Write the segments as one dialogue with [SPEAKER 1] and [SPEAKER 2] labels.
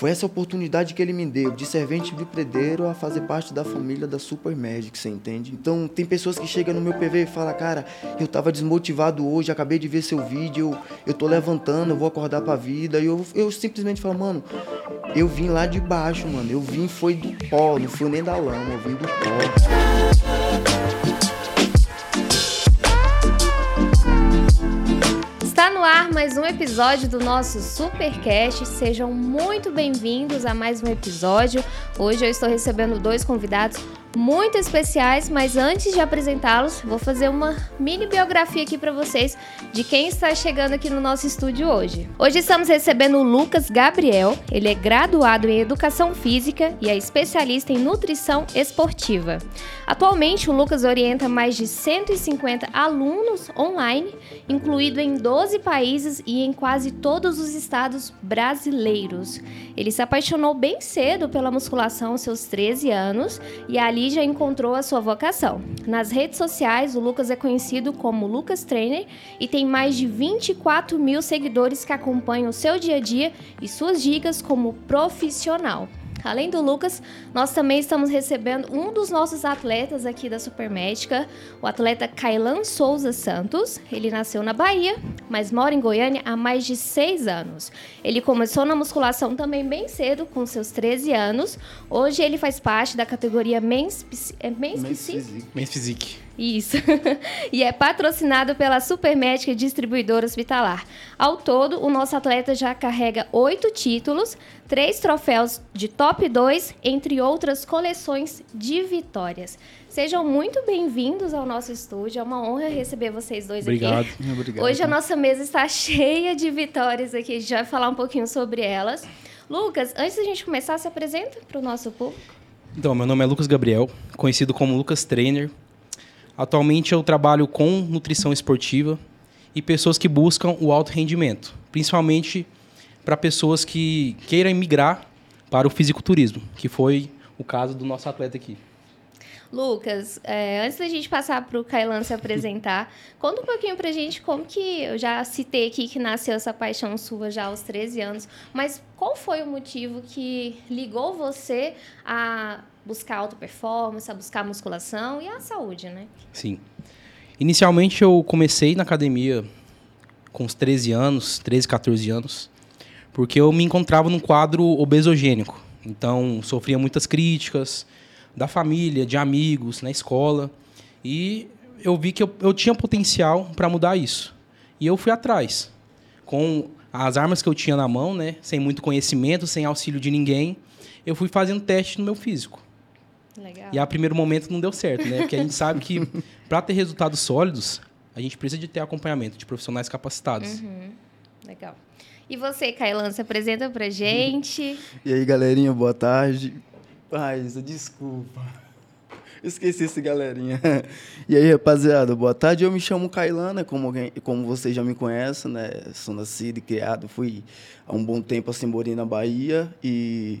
[SPEAKER 1] Foi essa oportunidade que ele me deu, de servente vipredeiro a fazer parte da família da Super Magic, você entende? Então, tem pessoas que chegam no meu PV e falam, cara, eu tava desmotivado hoje, acabei de ver seu vídeo, eu, eu tô levantando, eu vou acordar pra vida. E eu, eu simplesmente falo, mano, eu vim lá de baixo, mano. Eu vim foi do pó, não fui nem da lama, eu vim do pó.
[SPEAKER 2] Mais um episódio do nosso Supercast. Sejam muito bem-vindos a mais um episódio. Hoje eu estou recebendo dois convidados muito especiais, mas antes de apresentá-los, vou fazer uma mini biografia aqui para vocês de quem está chegando aqui no nosso estúdio hoje. Hoje estamos recebendo o Lucas Gabriel. Ele é graduado em Educação Física e é especialista em nutrição esportiva. Atualmente, o Lucas orienta mais de 150 alunos online, incluído em 12 países e em quase todos os estados brasileiros. Ele se apaixonou bem cedo pela musculação aos seus 13 anos e ali ali já encontrou a sua vocação. Nas redes sociais, o Lucas é conhecido como Lucas Trainer e tem mais de 24 mil seguidores que acompanham o seu dia a dia e suas dicas como profissional. Além do Lucas, nós também estamos recebendo um dos nossos atletas aqui da Supermédica, o atleta Kailan Souza Santos. Ele nasceu na Bahia, mas mora em Goiânia há mais de seis anos. Ele começou na musculação também bem cedo, com seus 13 anos. Hoje ele faz parte da categoria Men's, é Men's, Men's Physique.
[SPEAKER 3] Men's Physique.
[SPEAKER 2] Isso. e é patrocinado pela Supermédica Distribuidora Hospitalar. Ao todo, o nosso atleta já carrega oito títulos, três troféus de top 2, entre outras coleções de vitórias. Sejam muito bem-vindos ao nosso estúdio. É uma honra receber vocês dois
[SPEAKER 3] Obrigado.
[SPEAKER 2] aqui.
[SPEAKER 3] Obrigado.
[SPEAKER 2] Hoje a nossa mesa está cheia de vitórias aqui. A gente vai falar um pouquinho sobre elas. Lucas, antes da gente começar, se apresenta para o nosso público.
[SPEAKER 3] Então, meu nome é Lucas Gabriel, conhecido como Lucas Trainer. Atualmente eu trabalho com nutrição esportiva e pessoas que buscam o alto rendimento, principalmente para pessoas que queiram migrar para o fisiculturismo, que foi o caso do nosso atleta aqui.
[SPEAKER 2] Lucas, é, antes da gente passar para o Kailan se apresentar, conta um pouquinho para a gente como que, eu já citei aqui que nasceu essa paixão sua já aos 13 anos, mas qual foi o motivo que ligou você a buscar alta performance, a buscar musculação e a saúde, né?
[SPEAKER 3] Sim. Inicialmente eu comecei na academia com uns 13 anos, 13, 14 anos, porque eu me encontrava num quadro obesogênico. Então, sofria muitas críticas da família, de amigos, na escola. E eu vi que eu, eu tinha potencial para mudar isso. E eu fui atrás. Com as armas que eu tinha na mão, né, sem muito conhecimento, sem auxílio de ninguém, eu fui fazendo teste no meu físico.
[SPEAKER 2] Legal.
[SPEAKER 3] E a primeiro momento não deu certo, né? Porque a gente sabe que para ter resultados sólidos, a gente precisa de ter acompanhamento de profissionais capacitados.
[SPEAKER 2] Uhum. Legal. E você, Kailan, se apresenta pra gente.
[SPEAKER 1] e aí, galerinha, boa tarde. Ai, desculpa. Esqueci esse galerinha. E aí, rapaziada, boa tarde. Eu me chamo Kailana, como, como vocês já me conhecem, né? Sou nascido e criado, fui há um bom tempo assim, morei na Bahia e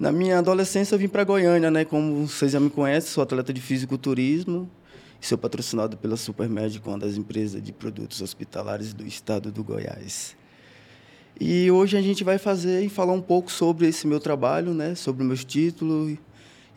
[SPEAKER 1] na minha adolescência eu vim para Goiânia, né? Como vocês já me conhecem, sou atleta de fisiculturismo sou patrocinado pela Supermed, uma das empresas de produtos hospitalares do estado do Goiás. E hoje a gente vai fazer e falar um pouco sobre esse meu trabalho, né? Sobre meus títulos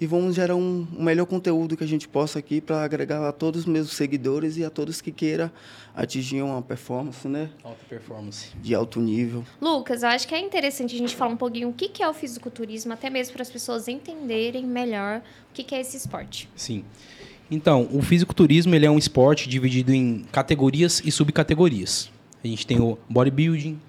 [SPEAKER 1] e vamos gerar um, um melhor conteúdo que a gente possa aqui para agregar a todos os meus seguidores e a todos que queiram atingir uma performance, né?
[SPEAKER 3] Alta performance.
[SPEAKER 1] De alto nível.
[SPEAKER 2] Lucas, eu acho que é interessante a gente falar um pouquinho o que é o fisiculturismo, até mesmo para as pessoas entenderem melhor o que é esse esporte.
[SPEAKER 3] Sim. Então, o fisiculturismo ele é um esporte dividido em categorias e subcategorias. A gente tem o bodybuilding,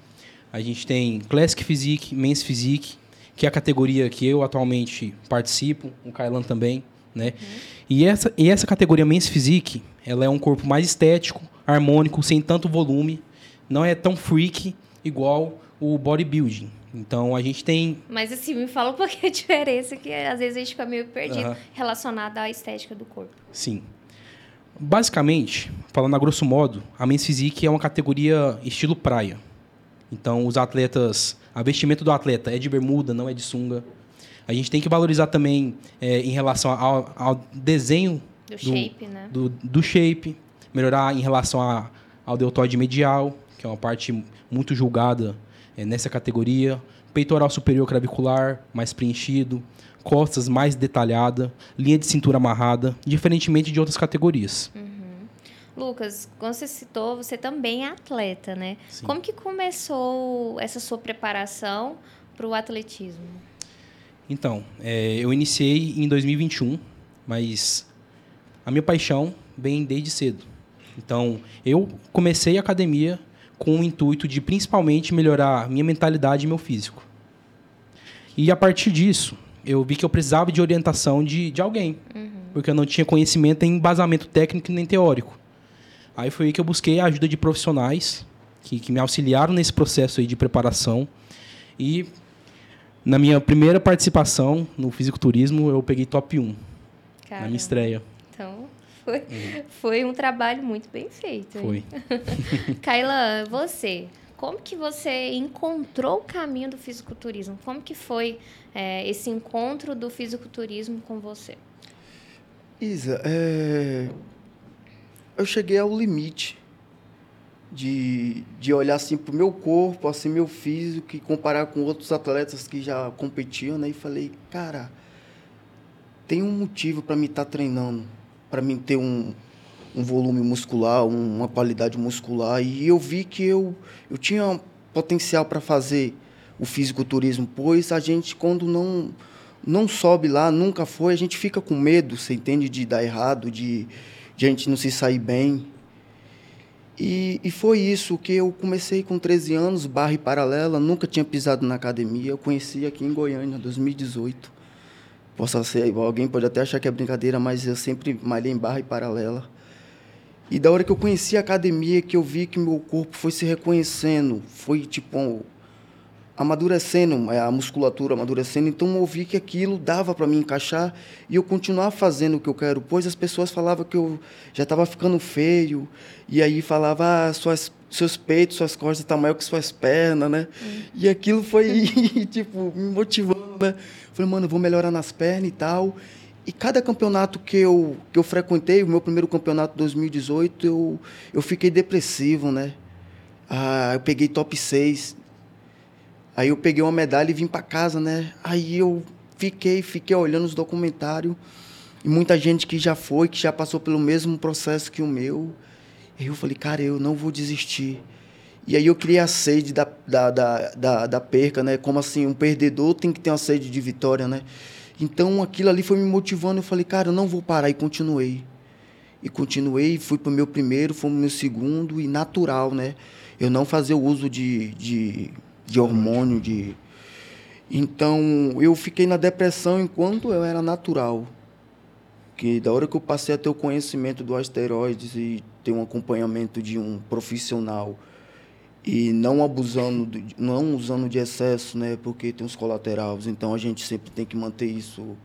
[SPEAKER 3] a gente tem Classic Physique, Men's Physique, que é a categoria que eu atualmente participo, o Kailan também, né? Uhum. E, essa, e essa categoria Men's Physique, ela é um corpo mais estético, harmônico, sem tanto volume, não é tão freak igual o bodybuilding. Então a gente tem.
[SPEAKER 2] Mas assim, me fala um pouquinho a diferença, que às vezes a gente fica meio perdido uhum. relacionada à estética do corpo.
[SPEAKER 3] Sim. Basicamente, falando a grosso modo, a Men's Physique é uma categoria estilo praia. Então os atletas a vestimenta do atleta é de bermuda, não é de sunga. A gente tem que valorizar também é, em relação ao, ao desenho
[SPEAKER 2] do, do, shape, né?
[SPEAKER 3] Do, do, shape, melhorar em relação a, ao deltoide medial, que é uma parte muito julgada é, nessa categoria. Peitoral superior clavicular mais preenchido, costas mais detalhada, linha de cintura amarrada, diferentemente de outras categorias.
[SPEAKER 2] Lucas, quando você citou, você também é atleta, né?
[SPEAKER 3] Sim.
[SPEAKER 2] Como que começou essa sua preparação para o atletismo?
[SPEAKER 3] Então, é, eu iniciei em 2021, mas a minha paixão vem desde cedo. Então, eu comecei a academia com o intuito de principalmente melhorar minha mentalidade e meu físico. E a partir disso, eu vi que eu precisava de orientação de, de alguém, porque eu não tinha conhecimento em embasamento técnico nem teórico. Aí foi aí que eu busquei a ajuda de profissionais que, que me auxiliaram nesse processo aí de preparação. E na minha primeira participação no fisiculturismo, eu peguei top 1 na minha estreia.
[SPEAKER 2] Então, foi, foi um trabalho muito bem feito.
[SPEAKER 3] Foi.
[SPEAKER 2] Kaila, você, como que você encontrou o caminho do fisiculturismo? Como que foi é, esse encontro do fisiculturismo com você?
[SPEAKER 1] Isa, é, eu cheguei ao limite de, de olhar assim pro meu corpo, assim meu físico e comparar com outros atletas que já competiam, né? E falei, cara, tem um motivo para mim estar treinando, para mim ter um, um volume muscular, um- uma qualidade muscular e eu vi que eu eu tinha potencial para fazer o fisiculturismo, pois a gente quando não não sobe lá, nunca foi, a gente fica com medo, você entende, de dar errado, de, gente não se sair bem. E, e foi isso que eu comecei com 13 anos, barra e paralela, nunca tinha pisado na academia. Eu conheci aqui em Goiânia, 2018. Possa ser, alguém pode até achar que é brincadeira, mas eu sempre malhei em barra e paralela. E da hora que eu conheci a academia, que eu vi que meu corpo foi se reconhecendo, foi tipo amadurecendo, é, a musculatura amadurecendo, então eu vi que aquilo dava para mim encaixar e eu continuar fazendo o que eu quero, pois as pessoas falavam que eu já estava ficando feio, e aí falava, ah, suas, seus peitos, suas costas estão maior que suas pernas, né? E aquilo foi, tipo, me motivando, né? Falei, mano, eu vou melhorar nas pernas e tal. E cada campeonato que eu, que eu frequentei, o meu primeiro campeonato 2018, eu, eu fiquei depressivo, né? Ah, eu peguei top 6. Aí eu peguei uma medalha e vim para casa, né? Aí eu fiquei, fiquei olhando os documentários. E muita gente que já foi, que já passou pelo mesmo processo que o meu. Aí eu falei, cara, eu não vou desistir. E aí eu criei a sede da, da, da, da, da perca, né? Como assim, um perdedor tem que ter uma sede de vitória, né? Então aquilo ali foi me motivando. Eu falei, cara, eu não vou parar. E continuei. E continuei, fui pro meu primeiro, fui pro meu segundo, e natural, né? Eu não fazia o uso de, de, de hormônio, de... Então, eu fiquei na depressão enquanto eu era natural. Que da hora que eu passei a ter o conhecimento do asteroides e ter um acompanhamento de um profissional e não abusando, do- não usando de excesso, né? Porque tem os colaterais. Então, a gente sempre tem que manter isso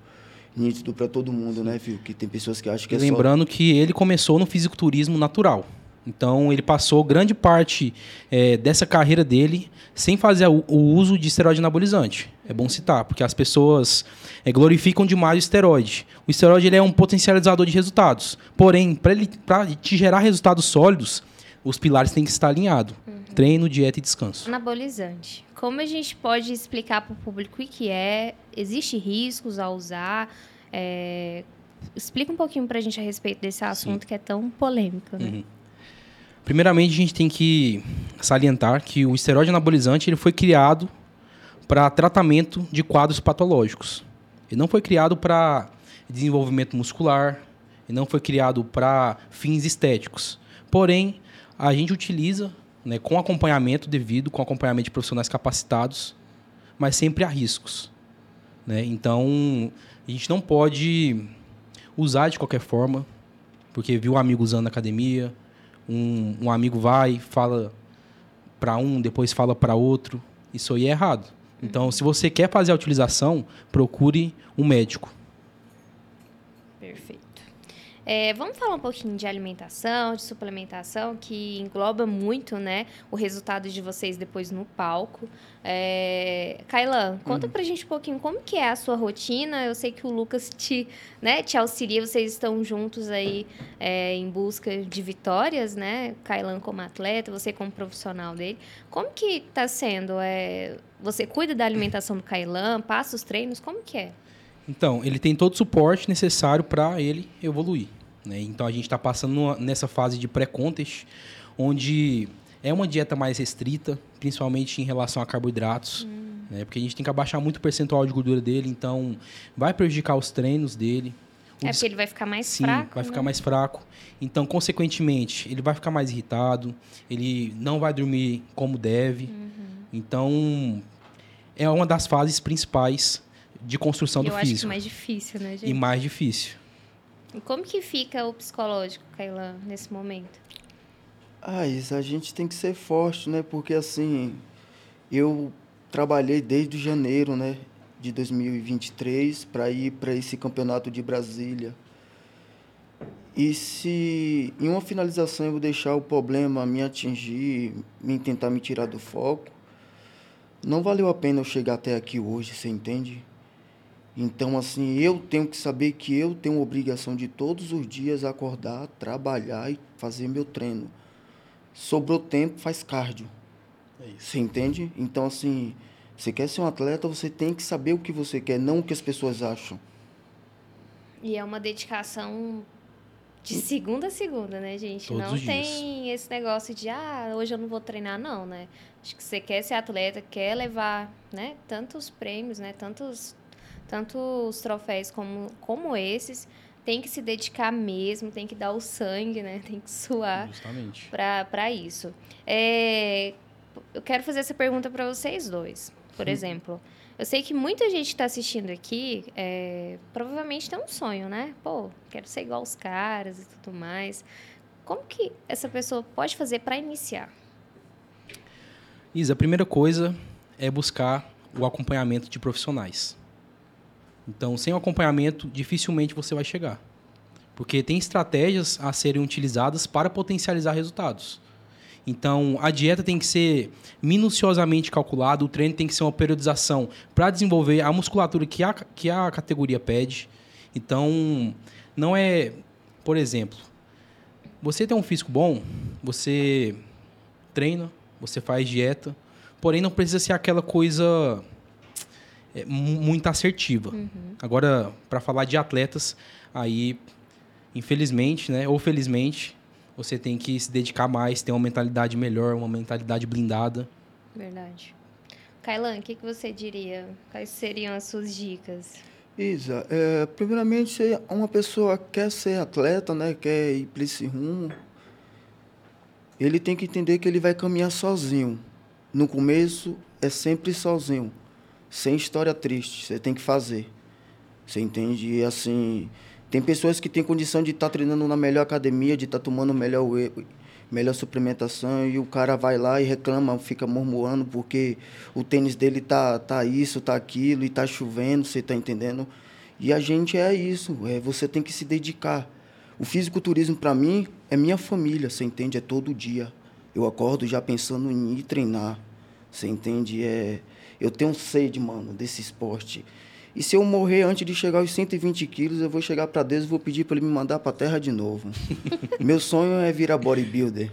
[SPEAKER 1] nítido para todo mundo, né, filho? Que tem pessoas que acham que
[SPEAKER 3] E
[SPEAKER 1] é só...
[SPEAKER 3] lembrando que ele começou no fisiculturismo natural. Então, ele passou grande parte eh, dessa carreira dele sem fazer o, o uso de esteroide anabolizante. É bom citar, porque as pessoas eh, glorificam demais o esteroide. O esteroide ele é um potencializador de resultados. Porém, para te gerar resultados sólidos, os pilares têm que estar alinhados. Treino, dieta e descanso.
[SPEAKER 2] Anabolizante. Como a gente pode explicar para o público o que é? Existe riscos ao usar? É, Explica um pouquinho para a gente a respeito desse assunto que é tão polêmico, né?
[SPEAKER 3] Uhum. Primeiramente, a gente tem que salientar que o esteroide anabolizante ele foi criado para tratamento de quadros patológicos. Ele não foi criado para desenvolvimento muscular, ele não foi criado para fins estéticos. Porém, a gente utiliza né, com acompanhamento devido, com acompanhamento de profissionais capacitados, mas sempre há riscos. né? Então, a gente não pode usar de qualquer forma, porque viu um amigo usando na academia, um, um amigo vai, fala para um, depois fala para outro. Isso aí é errado. Então, se você quer fazer a utilização, procure um médico.
[SPEAKER 2] É, vamos falar um pouquinho de alimentação, de suplementação, que engloba muito, né, o resultado de vocês depois no palco. É, Kailan, conta hum. pra gente um pouquinho como que é a sua rotina. Eu sei que o Lucas te, né, te auxilia, vocês estão juntos aí é, em busca de vitórias, né? Kailan como atleta, você como profissional dele. Como que tá sendo? É, você cuida da alimentação do Kailan, passa os treinos, como que é?
[SPEAKER 3] Então, ele tem todo o suporte necessário para ele evoluir. Né? Então, a gente está passando nessa fase de pré-contest, onde é uma dieta mais restrita, principalmente em relação a carboidratos, hum. né? porque a gente tem que abaixar muito o percentual de gordura dele, então vai prejudicar os treinos dele.
[SPEAKER 2] O é porque ele vai ficar mais
[SPEAKER 3] Sim,
[SPEAKER 2] fraco.
[SPEAKER 3] vai né? ficar mais fraco. Então, consequentemente, ele vai ficar mais irritado, ele não vai dormir como deve. Uhum. Então, é uma das fases principais de construção do físico.
[SPEAKER 2] Acho que mais difícil, né, gente?
[SPEAKER 3] E mais difícil.
[SPEAKER 2] E como que fica o psicológico, Kailan, nesse momento?
[SPEAKER 1] Ah, isso a gente tem que ser forte, né? Porque assim, eu trabalhei desde janeiro, né, de 2023 para ir para esse campeonato de Brasília. E se em uma finalização eu deixar o problema me atingir, me tentar me tirar do foco, não valeu a pena eu chegar até aqui hoje, você entende? Então, assim, eu tenho que saber que eu tenho obrigação de todos os dias acordar, trabalhar e fazer meu treino. Sobrou tempo, faz cardio. É isso. Você entende? Então, assim, você quer ser um atleta, você tem que saber o que você quer, não o que as pessoas acham.
[SPEAKER 2] E é uma dedicação de segunda a segunda, né, gente?
[SPEAKER 3] Todos
[SPEAKER 2] não tem esse negócio de, ah, hoje eu não vou treinar, não, né? Acho que você quer ser atleta, quer levar, né, tantos prêmios, né, tantos tanto os troféus como, como esses, tem que se dedicar mesmo, tem que dar o sangue, né? Tem que suar para isso. É, eu quero fazer essa pergunta para vocês dois. Por Sim. exemplo, eu sei que muita gente está assistindo aqui, é, provavelmente tem um sonho, né? Pô, quero ser igual os caras e tudo mais. Como que essa pessoa pode fazer para iniciar?
[SPEAKER 3] Isa, a primeira coisa é buscar o acompanhamento de profissionais. Então, sem o acompanhamento, dificilmente você vai chegar. Porque tem estratégias a serem utilizadas para potencializar resultados. Então, a dieta tem que ser minuciosamente calculada, o treino tem que ser uma periodização para desenvolver a musculatura que a, que a categoria pede. Então, não é, por exemplo, você tem um físico bom, você treina, você faz dieta, porém não precisa ser aquela coisa é, muito assertiva. Uhum. Agora, para falar de atletas, aí, infelizmente, né, ou felizmente, você tem que se dedicar mais, ter uma mentalidade melhor, uma mentalidade blindada.
[SPEAKER 2] Verdade. Kailan, o que, que você diria? Quais seriam as suas dicas?
[SPEAKER 1] Isa, é, primeiramente, se uma pessoa quer ser atleta, né, quer ir para esse rumo, ele tem que entender que ele vai caminhar sozinho. No começo, é sempre sozinho sem história triste. Você tem que fazer. Você entende? E assim, tem pessoas que têm condição de estar tá treinando na melhor academia, de estar tá tomando melhor melhor suplementação e o cara vai lá e reclama, fica murmurando porque o tênis dele tá tá isso, tá aquilo e tá chovendo, você tá entendendo? E a gente é isso, é você tem que se dedicar. O fisiculturismo para mim é minha família, você entende? É todo dia. Eu acordo já pensando em ir treinar. Você entende? É eu tenho sede, mano, desse esporte. E se eu morrer antes de chegar aos 120 quilos, eu vou chegar para Deus e vou pedir para ele me mandar para a terra de novo. Meu sonho é virar bodybuilder.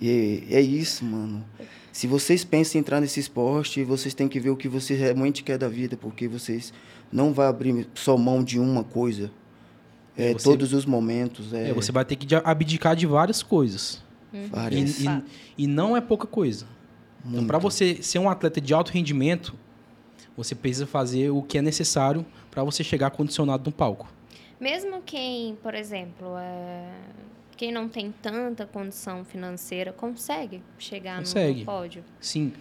[SPEAKER 1] E é isso, mano. Se vocês pensam em entrar nesse esporte, vocês têm que ver o que vocês realmente querem da vida, porque vocês não vão abrir só mão de uma coisa. É, você, todos os momentos. É...
[SPEAKER 3] é... você vai ter que abdicar de várias coisas.
[SPEAKER 1] Várias.
[SPEAKER 3] E, e, e não é pouca coisa. Então, para você ser um atleta de alto rendimento, você precisa fazer o que é necessário para você chegar condicionado no palco.
[SPEAKER 2] Mesmo quem, por exemplo, é... quem não tem tanta condição financeira, consegue chegar consegue. no pódio?
[SPEAKER 3] Sim.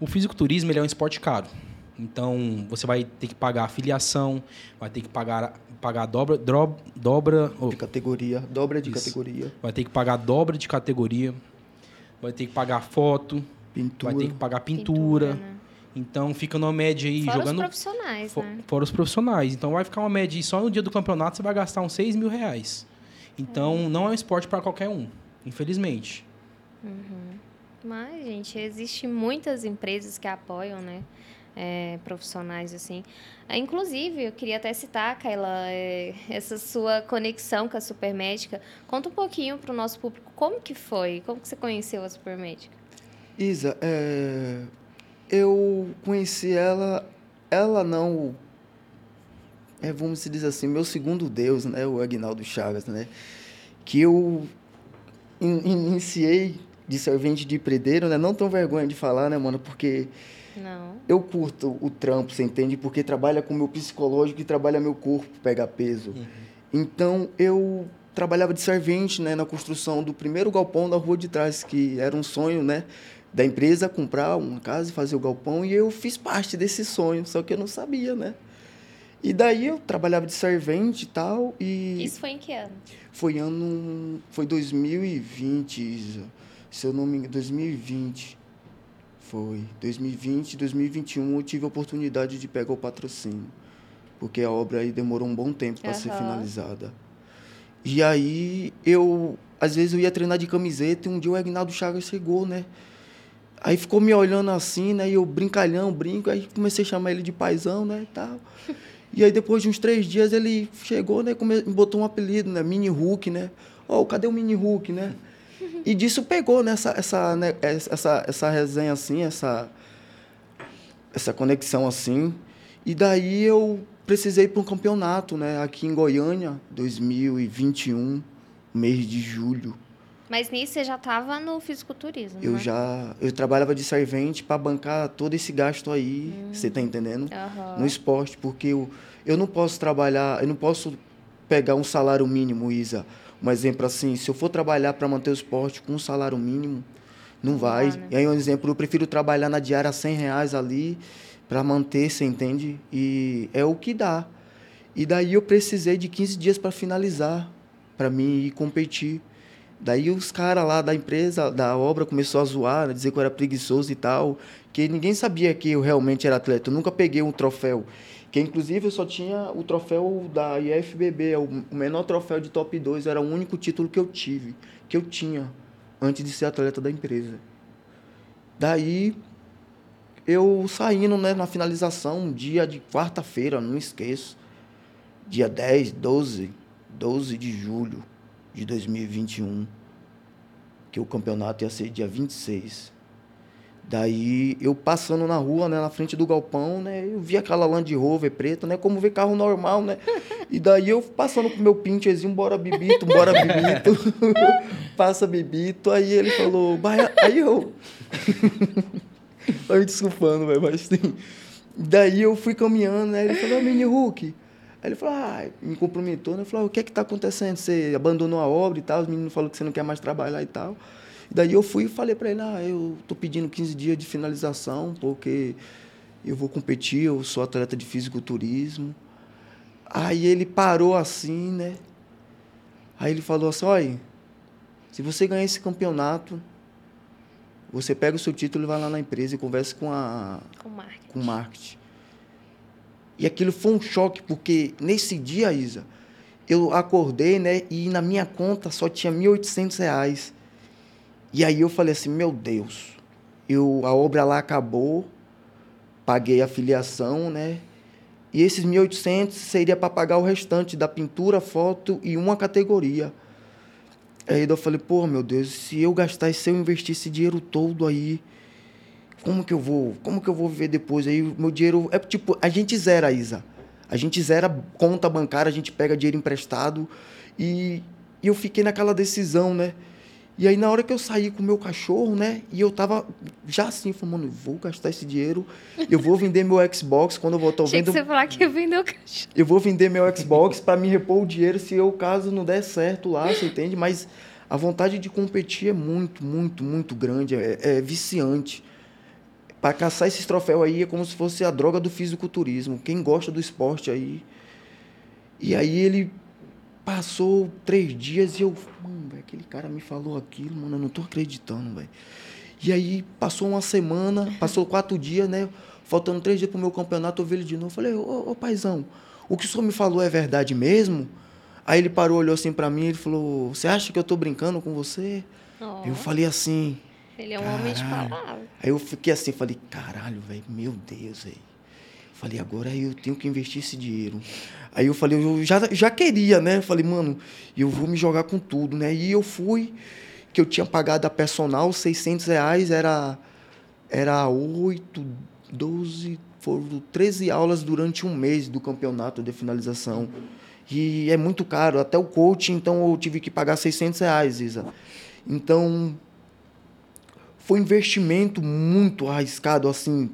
[SPEAKER 3] O fisiculturismo ele é um esporte caro. Então, você vai ter que pagar a filiação, vai ter que pagar, pagar dobra, dobra, dobra...
[SPEAKER 1] De categoria, dobra de isso. categoria.
[SPEAKER 3] Vai ter que pagar dobra de categoria, vai ter que pagar foto,
[SPEAKER 1] Pintura.
[SPEAKER 3] Vai ter que pagar pintura. pintura né? Então fica numa média aí
[SPEAKER 2] fora
[SPEAKER 3] jogando.
[SPEAKER 2] Fora os profissionais,
[SPEAKER 3] for,
[SPEAKER 2] né?
[SPEAKER 3] Fora os profissionais. Então vai ficar uma média aí, só no dia do campeonato você vai gastar uns 6 mil reais. Então, não é um esporte para qualquer um, infelizmente.
[SPEAKER 2] Mas, gente, existem muitas empresas que apoiam, né? é, profissionais assim. É, inclusive, eu queria até citar, Kaila, é, essa sua conexão com a Supermédica. Conta um pouquinho para o nosso público como que foi, como que você conheceu a Supermédica?
[SPEAKER 1] Isa, é, eu conheci ela, ela não, é, vamos dizer assim, meu segundo Deus, né, o Agnaldo Chagas, né, que eu in, iniciei de servente de predeiro, né, não tenho vergonha de falar, né, mano, porque
[SPEAKER 2] não.
[SPEAKER 1] Eu curto o trampo, você entende? Porque trabalha com o meu psicológico e trabalha meu corpo, pega peso. Uhum. Então, eu trabalhava de servente né, na construção do primeiro galpão da rua de trás, que era um sonho né, da empresa comprar uma casa e fazer o galpão, e eu fiz parte desse sonho, só que eu não sabia, né? E daí eu trabalhava de servente e tal, e...
[SPEAKER 2] Isso foi em que ano?
[SPEAKER 1] Foi ano... Foi 2020, se eu não me engano, 2020. Foi 2020, 2021 eu tive a oportunidade de pegar o patrocínio, porque a obra aí demorou um bom tempo para uhum. ser finalizada. E aí eu, às vezes eu ia treinar de camiseta e um dia o Agnaldo Chagas chegou, né? Aí ficou me olhando assim, né? E eu brincalhão, brinco, aí comecei a chamar ele de paizão, né? E tal. E aí depois de uns três dias ele chegou, né? Come... botou um apelido, né? Mini Hulk, né? Ó, oh, cadê o Mini Hulk, né? E disso pegou né, essa, né, essa, essa resenha assim, essa, essa conexão assim. E daí eu precisei para um campeonato, né, aqui em Goiânia, 2021, mês de julho.
[SPEAKER 2] Mas nisso você já estava no fisiculturismo,
[SPEAKER 1] Eu
[SPEAKER 2] né?
[SPEAKER 1] já, eu trabalhava de servente para bancar todo esse gasto aí, hum. você tá entendendo?
[SPEAKER 2] Uhum.
[SPEAKER 1] No esporte, porque eu, eu não posso trabalhar, eu não posso pegar um salário mínimo, Isa, um exemplo assim, se eu for trabalhar para manter o esporte com um salário mínimo, não vai. Ah, né? E aí um exemplo, eu prefiro trabalhar na diária 100 reais ali para manter, você entende? E é o que dá. E daí eu precisei de 15 dias para finalizar, para mim ir competir. Daí os caras lá da empresa, da obra, começou a zoar, né, dizer que eu era preguiçoso e tal, que ninguém sabia que eu realmente era atleta. Eu nunca peguei um troféu que inclusive eu só tinha o troféu da IFBB, é o menor troféu de top 2, era o único título que eu tive, que eu tinha antes de ser atleta da empresa. Daí eu saindo né, na finalização, um dia de quarta-feira, não esqueço, dia 10, 12, 12 de julho de 2021, que o campeonato ia ser dia 26. Daí eu passando na rua, né, na frente do galpão, né, eu vi aquela Land Rover preta, né, como ver carro normal, né? E daí eu passando com meu pincherzinho, bora bibito, bora bibito. Passa bibito, aí ele falou, aí eu Tô me desculpando, velho, mas assim, daí eu fui caminhando, né, ele falou, mini Hulk. Aí ele falou, ah, me cumprimentou, né? Eu falei, ah, o que é que tá acontecendo? Você abandonou a obra e tal, os meninos falaram que você não quer mais trabalhar e tal. Daí eu fui e falei para ele, ah, eu tô pedindo 15 dias de finalização, porque eu vou competir, eu sou atleta de fisiculturismo. Aí ele parou assim, né? Aí ele falou assim, olha, se você ganhar esse campeonato, você pega o seu título e vai lá na empresa e conversa com a
[SPEAKER 2] com marketing.
[SPEAKER 1] com marketing. E aquilo foi um choque, porque nesse dia, Isa, eu acordei, né, e na minha conta só tinha R$ 1.800. E aí eu falei assim, meu Deus, eu, a obra lá acabou, paguei a filiação, né? E esses 1.800 seria para pagar o restante da pintura, foto e uma categoria. Aí eu falei, pô, meu Deus, se eu gastar, se eu investir esse dinheiro todo aí, como que eu vou, como que eu vou viver depois? Aí meu dinheiro, é tipo, a gente zera, Isa. A gente zera conta bancária, a gente pega dinheiro emprestado e, e eu fiquei naquela decisão, né? E aí, na hora que eu saí com o meu cachorro, né? E eu tava já assim, falando, vou gastar esse dinheiro, eu vou vender meu Xbox quando eu voltar
[SPEAKER 2] vendo.
[SPEAKER 1] Que
[SPEAKER 2] você falar que eu vender o cachorro.
[SPEAKER 1] Eu vou vender meu Xbox para me repor o dinheiro se eu, caso não der certo lá, você entende? Mas a vontade de competir é muito, muito, muito grande, é, é viciante. Para caçar esses troféus aí é como se fosse a droga do fisiculturismo. Quem gosta do esporte aí. E aí ele Passou três dias e eu, mano, véio, aquele cara me falou aquilo, mano, eu não tô acreditando, velho. E aí passou uma semana, passou quatro dias, né? Faltando três dias pro meu campeonato, eu vi ele de novo. Falei, ô, ô paizão, o que o senhor me falou é verdade mesmo? Aí ele parou, olhou assim pra mim e falou: Você acha que eu tô brincando com você?
[SPEAKER 2] Oh,
[SPEAKER 1] Eu falei assim.
[SPEAKER 2] Ele é um homem de
[SPEAKER 1] "Caralho."
[SPEAKER 2] palavra.
[SPEAKER 1] Aí eu fiquei assim, falei: Caralho, velho, meu Deus, velho. Falei: Agora eu tenho que investir esse dinheiro. Aí eu falei: Eu já, já queria, né? Falei: Mano, eu vou me jogar com tudo, né? E eu fui, que eu tinha pagado a personal 600 reais, era, era 8, 12, foram 13 aulas durante um mês do campeonato de finalização. E é muito caro, até o coaching, então eu tive que pagar 600 reais, Isa. Então, foi um investimento muito arriscado, assim,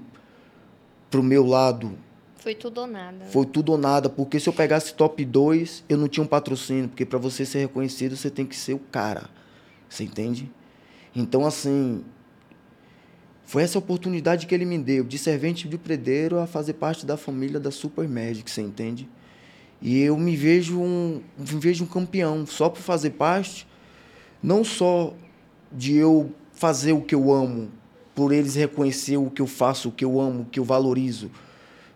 [SPEAKER 1] pro meu lado.
[SPEAKER 2] Foi tudo ou nada.
[SPEAKER 1] Foi tudo ou nada, porque se eu pegasse top 2, eu não tinha um patrocínio, porque para você ser reconhecido, você tem que ser o cara. Você entende? Então, assim, foi essa oportunidade que ele me deu, de servente de predeiro a fazer parte da família da Super Magic, você entende? E eu me vejo um, me vejo um campeão, só por fazer parte, não só de eu fazer o que eu amo, por eles reconhecer o que eu faço, o que eu amo, o que eu valorizo.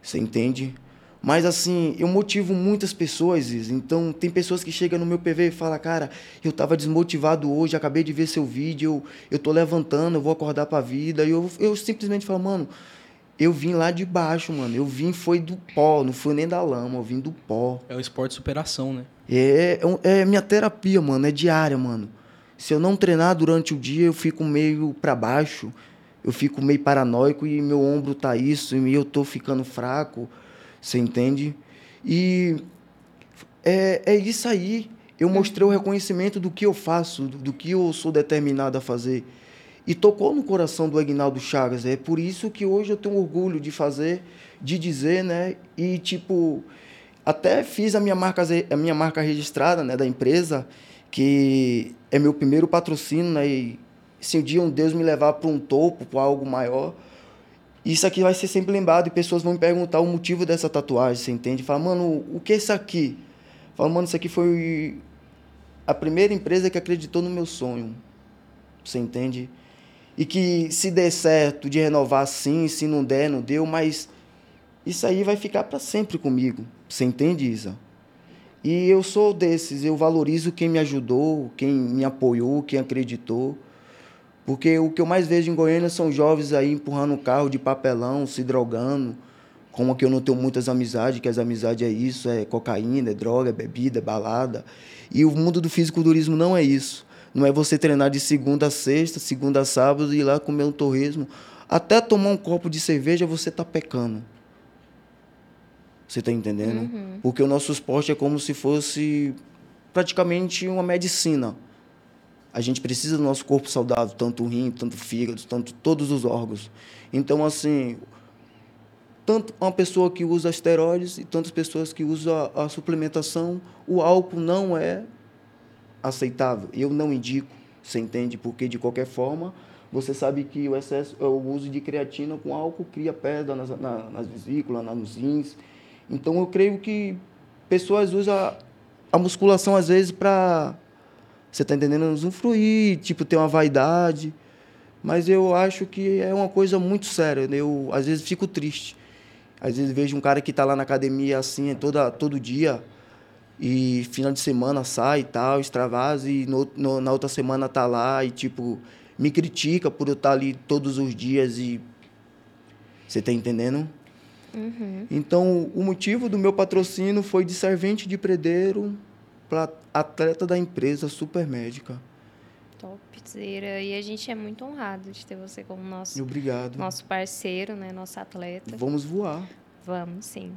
[SPEAKER 1] Você entende? Mas assim, eu motivo muitas pessoas. Então, tem pessoas que chegam no meu PV e falam, cara, eu tava desmotivado hoje, acabei de ver seu vídeo, eu, eu tô levantando, eu vou acordar pra vida. E eu, eu simplesmente falo, mano, eu vim lá de baixo, mano. Eu vim, foi do pó, não foi nem da lama, eu vim do pó.
[SPEAKER 3] É um esporte de superação, né?
[SPEAKER 1] É, é, é minha terapia, mano, é diária, mano. Se eu não treinar durante o dia, eu fico meio pra baixo, eu fico meio paranoico e meu ombro tá isso, e eu tô ficando fraco, você entende? E é, é isso aí. Eu mostrei o reconhecimento do que eu faço, do, do que eu sou determinado a fazer. E tocou no coração do Aguinaldo Chagas. É por isso que hoje eu tenho orgulho de fazer, de dizer, né? E, tipo, até fiz a minha marca, a minha marca registrada, né, da empresa, que é meu primeiro patrocínio, né? E se um dia um Deus me levar para um topo, para algo maior, isso aqui vai ser sempre lembrado e pessoas vão me perguntar o motivo dessa tatuagem, você entende? Fala, mano, o que é isso aqui? Fala, mano, isso aqui foi a primeira empresa que acreditou no meu sonho. Você entende? E que se der certo de renovar sim, se não der, não deu, mas isso aí vai ficar para sempre comigo. Você entende, Isa? E eu sou desses, eu valorizo quem me ajudou, quem me apoiou, quem acreditou. Porque o que eu mais vejo em Goiânia são jovens aí empurrando carro de papelão, se drogando. Como que eu não tenho muitas amizades, que as amizades é isso, é cocaína, é droga, é bebida, é balada. E o mundo do fisiculturismo não é isso. Não é você treinar de segunda a sexta, segunda a sábado e ir lá comer um torresmo. Até tomar um copo de cerveja você tá pecando. Você tá entendendo? Porque o nosso esporte é como se fosse praticamente uma medicina. A gente precisa do nosso corpo saudável, tanto o rim, tanto o fígado, tanto todos os órgãos. Então, assim, tanto uma pessoa que usa esteroides e tantas pessoas que usam a, a suplementação, o álcool não é aceitável. Eu não indico, você entende? Porque, de qualquer forma, você sabe que o excesso, o uso de creatina com álcool cria pedra nas, na, nas vesículas, nos rins. Então, eu creio que pessoas usam a, musculação, às vezes, para você tá entendendo? Usufruir, tipo, ter uma vaidade. Mas eu acho que é uma coisa muito séria. né? Eu, às vezes, fico triste. Às vezes, vejo um cara que está lá na academia, assim, toda, todo dia, e final de semana sai e tal, extravasa, e no, no- na outra semana tá lá e, tipo, me critica por eu estar ali todos os dias e... Você tá entendendo? Então, o motivo do meu patrocínio foi de servente de predeiro para atleta da empresa Supermédica.
[SPEAKER 2] Topzera. E a gente é muito honrado de ter você como nosso,
[SPEAKER 1] Obrigado.
[SPEAKER 2] nosso parceiro, né? Nosso atleta.
[SPEAKER 1] Vamos voar.
[SPEAKER 2] Vamos, sim.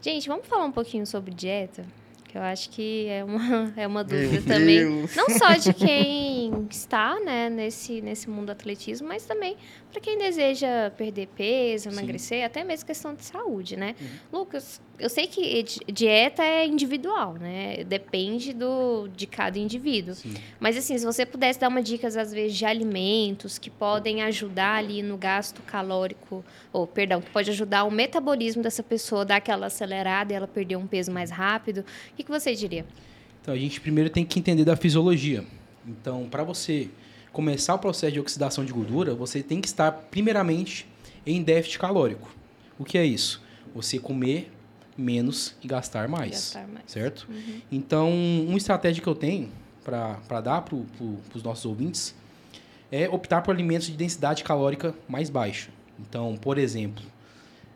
[SPEAKER 2] Gente, vamos falar um pouquinho sobre dieta? Que eu acho que é uma, é uma dúvida
[SPEAKER 1] Meu
[SPEAKER 2] também.
[SPEAKER 1] Deus.
[SPEAKER 2] Não só de quem está né, nesse, nesse mundo do atletismo, mas também para quem deseja perder peso,
[SPEAKER 3] Sim.
[SPEAKER 2] emagrecer, até mesmo questão de saúde, né? Lucas, eu sei que di- dieta é individual, né? Depende do, de cada indivíduo.
[SPEAKER 3] Sim.
[SPEAKER 2] Mas assim, se você pudesse dar uma dicas, às vezes, de alimentos que podem ajudar ali no gasto calórico, ou perdão, que pode ajudar o metabolismo dessa pessoa, dar aquela acelerada e ela perder um peso mais rápido, o que, que você diria?
[SPEAKER 3] Então a gente primeiro tem que entender da fisiologia. Então, para você começar o processo de oxidação de gordura, você tem que estar primeiramente em déficit calórico. O que é isso? Você comer menos e gastar mais.
[SPEAKER 2] Gastar mais.
[SPEAKER 3] Certo? Então, uma estratégia que eu tenho para dar para pro, os nossos ouvintes é optar por alimentos de densidade calórica mais baixa. Então, por exemplo,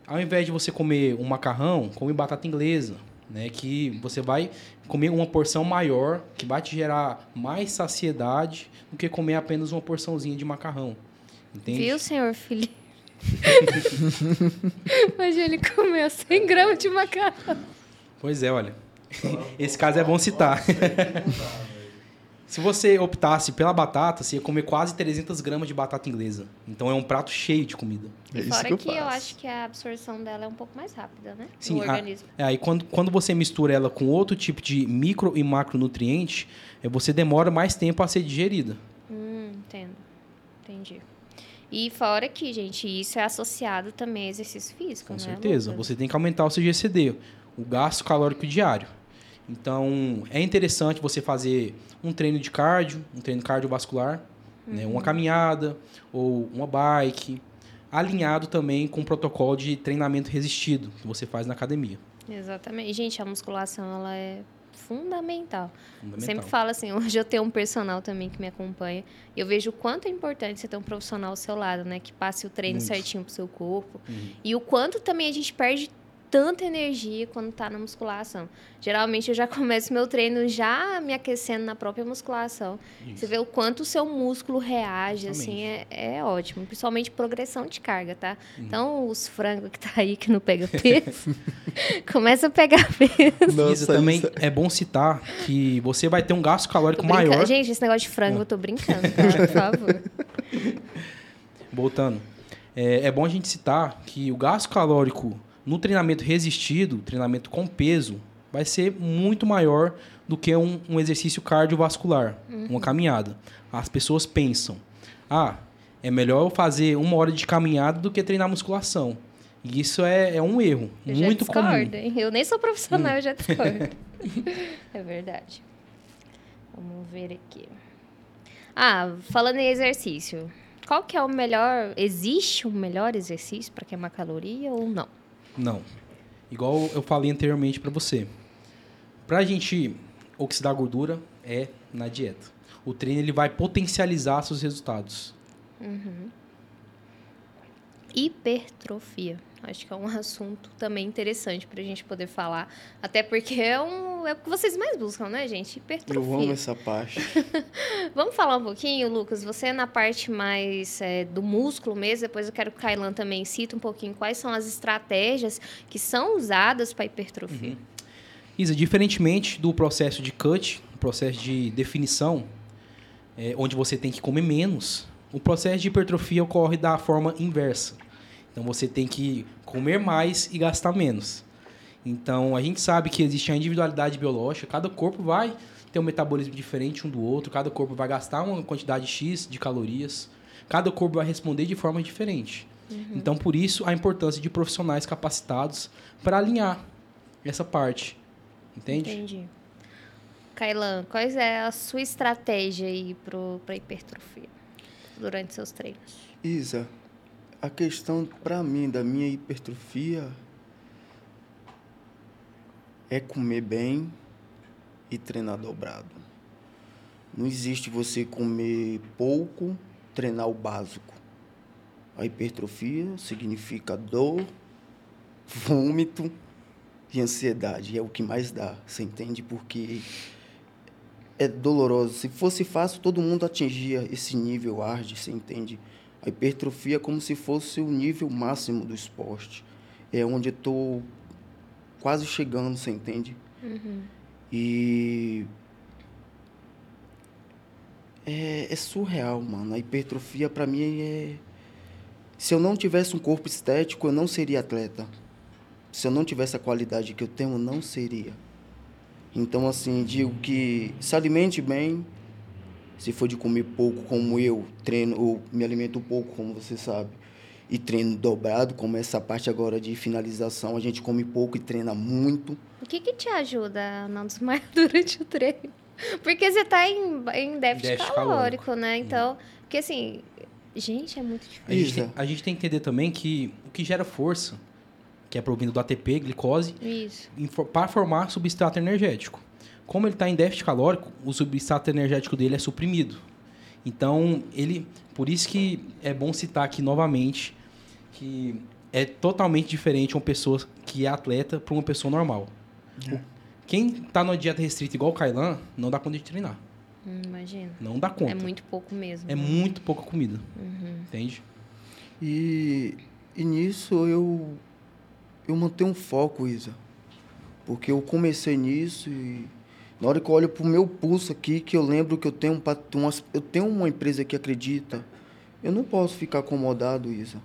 [SPEAKER 3] ao invés de você comer um macarrão, come batata inglesa, né? Que você vai comer uma porção maior, que vai te gerar mais saciedade do que comer apenas uma porçãozinha de macarrão. Entende?
[SPEAKER 2] Viu, senhor Felipe? Hoje ele comeu 100 gramas de macarrão.
[SPEAKER 3] Pois é, olha. Esse caso é bom citar. Se você optasse pela batata, você ia comer quase 300 gramas de batata inglesa. Então é um prato cheio de comida.
[SPEAKER 1] É isso
[SPEAKER 2] Fora
[SPEAKER 1] que eu
[SPEAKER 2] que eu acho que a absorção dela é um pouco mais rápida, né?
[SPEAKER 3] Sim,
[SPEAKER 2] no
[SPEAKER 3] a-
[SPEAKER 2] organismo.
[SPEAKER 3] É, aí quando, quando você mistura ela com outro tipo de micro e macronutriente, é, você demora mais tempo a ser digerida.
[SPEAKER 2] Hum, entendo. Entendi. E fora que, gente, isso é associado também a exercício físico,
[SPEAKER 3] Com
[SPEAKER 2] né?
[SPEAKER 3] certeza.
[SPEAKER 2] Lucas?
[SPEAKER 3] Você tem que aumentar o seu GCD, o gasto calórico diário. Então, é interessante você fazer um treino de cardio, um treino cardiovascular, né,
[SPEAKER 2] Uhum.
[SPEAKER 3] uma caminhada ou uma bike, alinhado também com o protocolo de treinamento resistido que você faz na academia.
[SPEAKER 2] Exatamente. Gente, a musculação, ela é fundamental.
[SPEAKER 3] Fundamental.
[SPEAKER 2] Sempre falo assim, hoje eu tenho um personal também que me acompanha. E eu vejo o quanto é importante você ter um profissional ao seu lado, né? Que passe o treino
[SPEAKER 3] Muito.
[SPEAKER 2] certinho pro seu corpo.
[SPEAKER 3] Uhum.
[SPEAKER 2] E o quanto também a gente perde tanta energia quando tá na musculação. Geralmente eu já começo meu treino já me aquecendo na própria musculação.
[SPEAKER 3] Isso.
[SPEAKER 2] Você vê o quanto o seu músculo reage, assim, é, é ótimo. Principalmente progressão de carga, tá?
[SPEAKER 3] Uhum.
[SPEAKER 2] Então, os frangos que tá aí que não pega peso, começa a pegar peso.
[SPEAKER 1] Nossa,
[SPEAKER 3] Isso também
[SPEAKER 1] isso-
[SPEAKER 3] é bom citar que você vai ter um gasto calórico maior.
[SPEAKER 2] Gente, esse negócio de frango eu tô brincando, tá? Por favor.
[SPEAKER 3] Voltando. É, é bom a gente citar que o gasto calórico no treinamento resistido, treinamento com peso, vai ser muito maior do que um, um exercício cardiovascular, uma caminhada. As pessoas pensam, ah, é melhor eu fazer uma hora de caminhada do que treinar musculação. E isso é, é um erro
[SPEAKER 2] Eu
[SPEAKER 3] muito
[SPEAKER 2] já
[SPEAKER 3] comum.
[SPEAKER 2] discordo, hein? Eu nem sou profissional, eu já discordo. é verdade. Vamos ver aqui. Ah, falando em exercício. Qual que é o melhor... Existe um melhor exercício para queimar caloria ou não?
[SPEAKER 3] Não. Igual eu falei anteriormente para você. Pra gente oxidar gordura é na dieta. O treino ele vai potencializar seus resultados.
[SPEAKER 2] Hipertrofia. Acho que é um assunto também interessante pra gente poder falar. Até porque é, um, é o que vocês mais buscam, né, gente?
[SPEAKER 1] Eu
[SPEAKER 2] Hipertrofia.
[SPEAKER 1] amo essa parte.
[SPEAKER 2] Vamos falar um pouquinho, Lucas? Você é na parte mais é, do músculo mesmo, depois eu quero que o Kailan também cita um pouquinho quais são as estratégias que são usadas para hipertrofia.
[SPEAKER 3] Isa, diferentemente do processo de cut, processo de definição, é, onde você tem que comer menos, o processo de hipertrofia ocorre da forma inversa. Então você tem que comer mais e gastar menos. Então a gente sabe que existe a individualidade biológica, cada corpo vai ter um metabolismo diferente um do outro, cada corpo vai gastar uma quantidade X de calorias, cada corpo vai responder de forma diferente. Então por isso a importância de profissionais capacitados para alinhar essa parte. Entende?
[SPEAKER 2] Entendi. Kailan, qual é a sua estratégia aí para hipertrofia durante seus treinos?
[SPEAKER 1] Isa, a questão para mim da minha hipertrofia é comer bem e treinar dobrado. Não existe você comer pouco, treinar o básico. A hipertrofia significa dor, vômito e ansiedade. É o que mais dá, você entende? Porque é doloroso. Se fosse fácil, todo mundo atingia esse nível hard, você entende? A hipertrofia é como se fosse o nível máximo do esporte. É onde eu tô quase chegando, você entende? E é, é surreal, mano. A hipertrofia para mim é se eu não tivesse um corpo estético, eu não seria atleta. Se eu não tivesse a qualidade que eu tenho, eu não seria. Então, assim, digo que se alimente bem. Se for de comer pouco, como eu treino, ou me alimento pouco, como você sabe, e treino dobrado, como essa parte agora de finalização, a gente come pouco e treina muito.
[SPEAKER 2] O que, que te ajuda a não desmaiar durante o treino? Porque você tá em, em déficit,
[SPEAKER 3] Déficit
[SPEAKER 2] calórico, né? Então, porque assim, gente, é muito difícil.
[SPEAKER 3] A gente, tem, a gente tem que entender também que o que gera força, que é provindo do ATP, glicose, para formar substrato energético. Como ele está em déficit calórico, o substrato energético dele é suprimido. Então, ele, por isso que é bom citar aqui novamente que é totalmente diferente uma pessoa que é atleta para uma pessoa normal.
[SPEAKER 1] É.
[SPEAKER 3] Quem está numa dieta restrita igual o Kailan, não dá conta de treinar.
[SPEAKER 2] Hum, imagina.
[SPEAKER 3] Não dá conta.
[SPEAKER 2] É muito pouco mesmo.
[SPEAKER 3] É
[SPEAKER 2] né?
[SPEAKER 3] muito pouca comida.
[SPEAKER 2] Uhum.
[SPEAKER 3] Entende?
[SPEAKER 1] E, e nisso eu, eu mantenho um foco, Isa. Porque eu comecei nisso e na hora que eu olho pro meu pulso aqui, que eu lembro que eu tenho, um, eu tenho uma empresa que acredita, eu não posso ficar acomodado, Isa.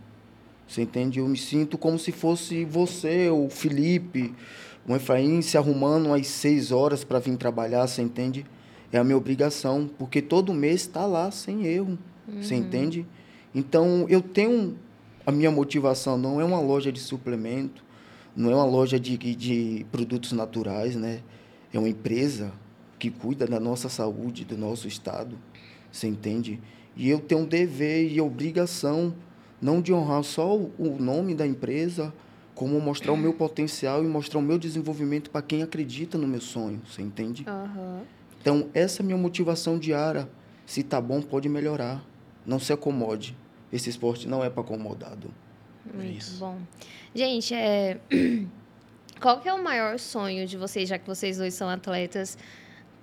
[SPEAKER 1] Você entende? Eu me sinto como se fosse você, o Felipe, o Efraim se arrumando às seis horas para vir trabalhar, você entende? É a minha obrigação, porque todo mês está lá sem erro, você entende? Então eu tenho a minha motivação, não é uma loja de suplemento, não é uma loja de, de produtos naturais, né? É uma empresa que cuida da nossa saúde, do nosso estado, você entende? E eu tenho um dever e obrigação não de honrar só o nome da empresa, como mostrar o meu potencial e mostrar o meu desenvolvimento para quem acredita no meu sonho, você entende?
[SPEAKER 2] Aham.
[SPEAKER 1] Então, essa é a minha motivação diária. Se tá bom, pode melhorar. Não se acomode. Esse esporte não é para acomodado.
[SPEAKER 2] Muito
[SPEAKER 3] isso.
[SPEAKER 2] bom. Gente, é... qual que é o maior sonho de vocês, já que vocês dois são atletas?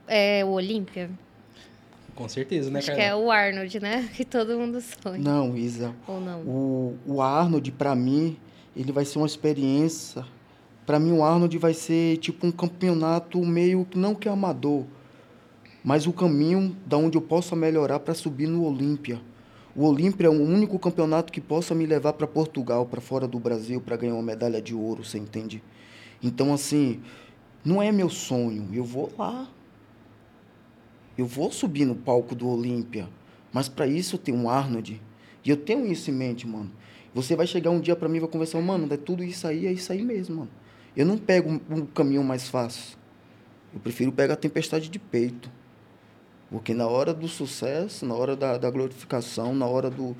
[SPEAKER 2] É o Olímpia?
[SPEAKER 3] Com certeza, né,
[SPEAKER 2] Acho que
[SPEAKER 3] Kailan?
[SPEAKER 2] é o Arnold, né? Que todo mundo sonha.
[SPEAKER 1] Não, Isa.
[SPEAKER 2] Ou não?
[SPEAKER 1] O, o Arnold, para mim, ele vai ser uma experiência. Para mim, o Arnold vai ser tipo um campeonato meio que não que é amador, mas o caminho da onde eu possa melhorar para subir no Olímpia. O Olímpia é o único campeonato que possa me levar para Portugal, para fora do Brasil, para ganhar uma medalha de ouro, você entende? Então, assim, não é meu sonho. Eu vou lá. Eu vou subir no palco do Olímpia. Mas para isso eu tenho um Arnold. E eu tenho isso em mente, mano. Você vai chegar um dia para mim e vai conversar, mano, é tudo isso aí, é isso aí mesmo, mano. Eu não pego um, caminho mais fácil. Eu prefiro pegar a tempestade de peito. Porque na hora do sucesso, na hora da, da glorificação, na hora do,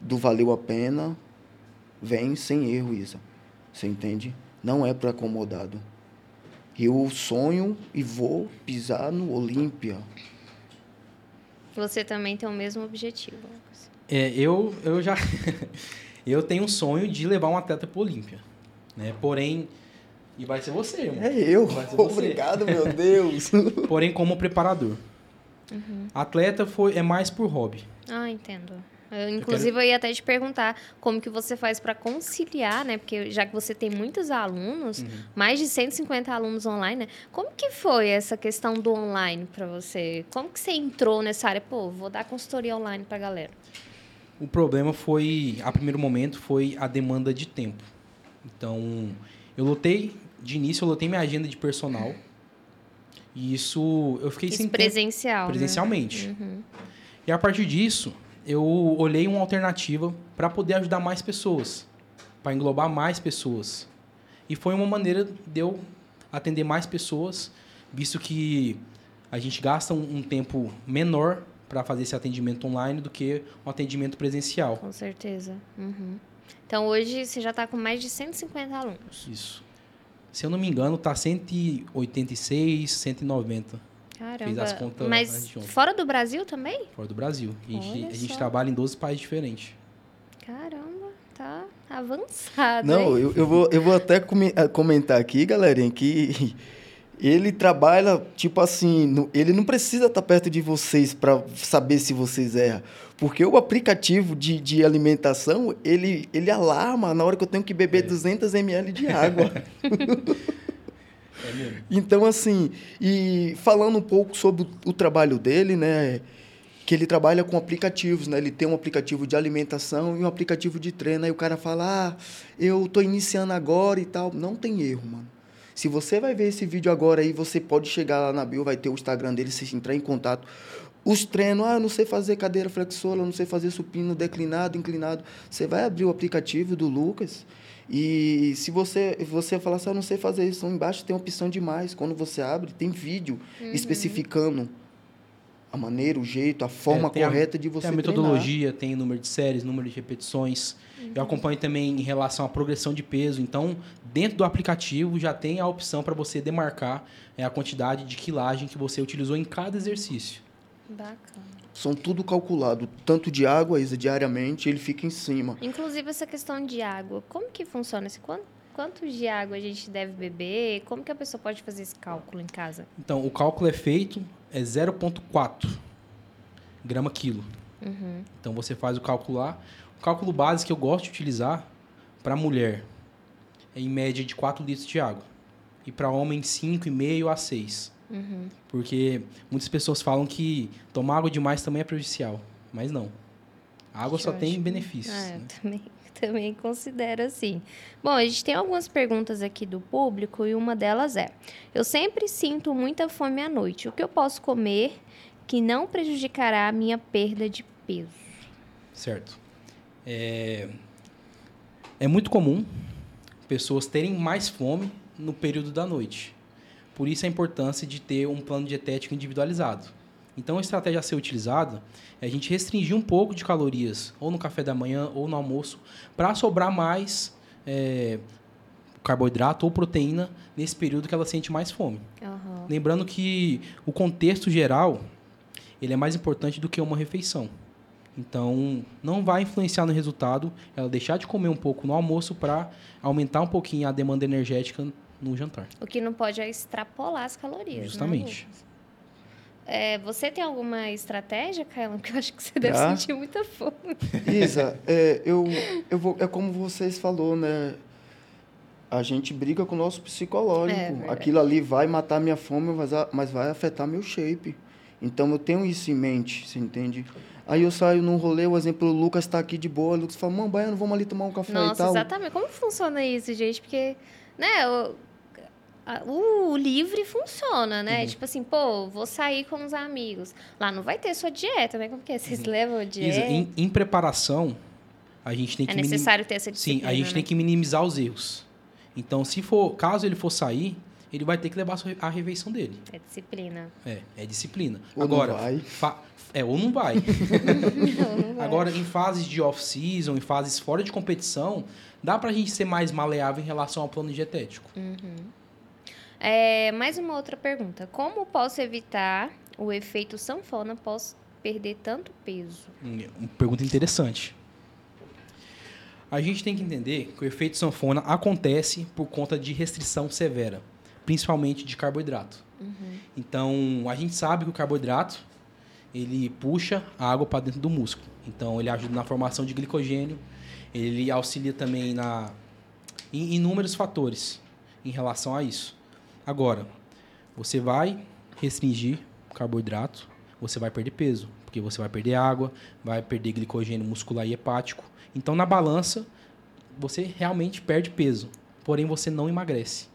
[SPEAKER 1] do valeu a pena, vem sem erro, Isa. Você entende? Não é para acomodado. Eu sonho e vou pisar no Olímpia.
[SPEAKER 2] Você também tem o mesmo objetivo, Lucas.
[SPEAKER 3] É, eu, eu já. eu tenho um sonho de levar um atleta para Olímpia. Né? Porém. E vai ser você, irmão.
[SPEAKER 1] É eu.
[SPEAKER 3] Vai ser você.
[SPEAKER 1] Obrigado, meu Deus.
[SPEAKER 3] Porém, como preparador. Atleta foi, é mais por hobby.
[SPEAKER 2] Ah, entendo. Eu, inclusive, eu ia até te perguntar como que você faz para conciliar, né? Porque já que você tem muitos alunos,
[SPEAKER 3] Uhum.
[SPEAKER 2] mais de 150 alunos online, né? Como que foi essa questão do online para você? Como que você entrou nessa área? Pô, vou dar consultoria online pra galera.
[SPEAKER 3] O problema foi, a primeiro momento, foi a demanda de tempo. Então, eu lotei, de início, eu lotei minha agenda de personal. E isso, eu fiquei
[SPEAKER 2] Isso
[SPEAKER 3] sem tempo
[SPEAKER 2] presencial, né?
[SPEAKER 3] presencialmente.
[SPEAKER 2] Uhum.
[SPEAKER 3] E a partir disso, eu olhei uma alternativa para poder ajudar mais pessoas, para englobar mais pessoas. E foi uma maneira de eu atender mais pessoas, visto que a gente gasta um, um tempo menor para fazer esse atendimento online do que um atendimento presencial.
[SPEAKER 2] Com certeza. Uhum. Então, hoje você já está com mais de 150 alunos.
[SPEAKER 3] Isso. Se eu não me engano, tá 186, 190
[SPEAKER 2] Caramba.
[SPEAKER 3] Fiz as contas
[SPEAKER 2] Mas fora do Brasil também?
[SPEAKER 3] fora do Brasil. A gente, a gente trabalha em 12 países diferentes.
[SPEAKER 2] Caramba, tá avançado,
[SPEAKER 1] Não,
[SPEAKER 2] hein?
[SPEAKER 1] eu, eu, vou, eu vou até eh, comentar aqui, galerinha, que ele trabalha, tipo assim, no- ele não precisa estar perto de vocês para saber se vocês erram. Porque o aplicativo de, de alimentação, ele, ele alarma na hora que eu tenho que beber 200 ml de água.
[SPEAKER 3] É.
[SPEAKER 1] Então, assim, e falando um pouco sobre o, o trabalho dele, né? Que ele trabalha com aplicativos, né? Ele tem um aplicativo de alimentação e um aplicativo de treino. Aí o cara fala, ah, eu tô iniciando agora e tal. Não tem erro, mano. Se você vai ver esse vídeo agora aí, você pode chegar lá na bio, vai ter o Instagram dele, se entrar em contato. Os treinos, ah, eu não sei fazer cadeira flexora, eu não sei fazer supino declinado, inclinado. Você vai abrir o aplicativo do Lucas e se você você falar assim, ah, eu não sei fazer isso, embaixo tem opção de mais. Quando você abre, tem vídeo especificando a maneira, o jeito, a forma
[SPEAKER 3] É, tem a-
[SPEAKER 1] correta de você
[SPEAKER 3] tem a
[SPEAKER 1] treinar.
[SPEAKER 3] metodologia, tem o número de séries, número de repetições. Eu acompanho também em relação à progressão de peso. Então, dentro do aplicativo já tem a opção para você demarcar é, a quantidade de quilagem que você utilizou em cada exercício.
[SPEAKER 2] Bacana.
[SPEAKER 1] São tudo calculado, tanto de água, Isa, diariamente, ele fica em cima.
[SPEAKER 2] Inclusive essa questão de água, como que funciona? Esse, quanto, quantos de água a gente deve beber? Como que a pessoa pode fazer esse cálculo em casa?
[SPEAKER 3] Então, o cálculo é feito é 0,4 grama quilo.
[SPEAKER 2] Uhum.
[SPEAKER 3] Então, você faz o cálculo lá. O cálculo base que eu gosto de utilizar para mulher é em média de 4 litros de água. E para homem, 5,5 a 6.
[SPEAKER 2] Uhum.
[SPEAKER 3] Porque muitas pessoas falam que tomar água demais também é prejudicial. Mas não. A água só tem benefícios.
[SPEAKER 2] Ah,
[SPEAKER 3] né?
[SPEAKER 2] eu também, também considero assim. Bom, a gente tem algumas perguntas aqui do público e uma delas é: Eu sempre sinto muita fome à noite. O que eu posso comer que não prejudicará a minha perda de peso?
[SPEAKER 3] Certo. É... é muito comum pessoas terem mais fome no período da noite. Por isso a importância de ter um plano dietético individualizado. Então a estratégia a ser utilizada é a gente restringir um pouco de calorias, ou no café da manhã, ou no almoço, para sobrar mais é, carboidrato ou proteína nesse período que ela sente mais fome.
[SPEAKER 2] Aham.
[SPEAKER 3] Lembrando que o contexto geral ele é mais importante do que uma refeição. Então, não vai influenciar no resultado ela deixar de comer um pouco no almoço para aumentar um pouquinho a demanda energética no jantar.
[SPEAKER 2] O que não pode é extrapolar as calorias. né,
[SPEAKER 3] Justamente.
[SPEAKER 2] Lucas? É, você tem alguma estratégia, Kaela? Porque eu acho que você deve
[SPEAKER 1] Tá.
[SPEAKER 2] sentir muita fome.
[SPEAKER 1] Isa, é, eu, eu vou, é como vocês falou, né? A gente briga com o nosso psicológico.
[SPEAKER 2] É.
[SPEAKER 1] Aquilo ali vai matar minha fome, mas, mas vai afetar meu shape. Então eu tenho isso em mente, você entende? Aí eu saio num rolê, o exemplo, o Lucas tá aqui de boa, o Lucas fala, mano, Baiano, vamos ali tomar um café e
[SPEAKER 2] Nossa,
[SPEAKER 1] tal.
[SPEAKER 2] exatamente. Como funciona isso, gente? Porque, né, o, o livre funciona, né?
[SPEAKER 3] Uhum.
[SPEAKER 2] Tipo assim, pô, vou sair com os amigos. Lá não vai ter sua dieta, né? Como que é? Vocês
[SPEAKER 3] Uhum.
[SPEAKER 2] levam a
[SPEAKER 3] Isa,
[SPEAKER 2] dieta?
[SPEAKER 3] em, em preparação, a gente tem que
[SPEAKER 2] É
[SPEAKER 3] minim-
[SPEAKER 2] necessário ter essa
[SPEAKER 3] Sim,
[SPEAKER 2] disciplina,
[SPEAKER 3] a gente
[SPEAKER 2] né?
[SPEAKER 3] tem que minimizar os erros. Então, se for, caso ele for sair, ele vai ter que levar a refeição dele.
[SPEAKER 2] É disciplina.
[SPEAKER 3] É, é disciplina.
[SPEAKER 1] Ou não
[SPEAKER 3] Agora,
[SPEAKER 1] vai.
[SPEAKER 3] fa- é ou não vai.
[SPEAKER 2] Não, não vai.
[SPEAKER 3] Agora, em fases de off-season, em fases fora de competição, dá pra gente ser mais maleável em relação ao plano dietético.
[SPEAKER 2] É, mais uma outra pergunta. Como posso evitar o efeito sanfona após perder tanto peso?
[SPEAKER 3] Uma pergunta interessante. A gente tem que entender que o efeito sanfona acontece por conta de restrição severa, principalmente de carboidrato. Então, a gente sabe que o carboidrato ele puxa a água para dentro do músculo. Então, ele ajuda na formação de glicogênio, ele auxilia também na em inúmeros fatores em relação a isso. Agora, você vai restringir o carboidrato, você vai perder peso, porque você vai perder água, vai perder glicogênio muscular e hepático. Então, na balança, você realmente perde peso, porém você não emagrece.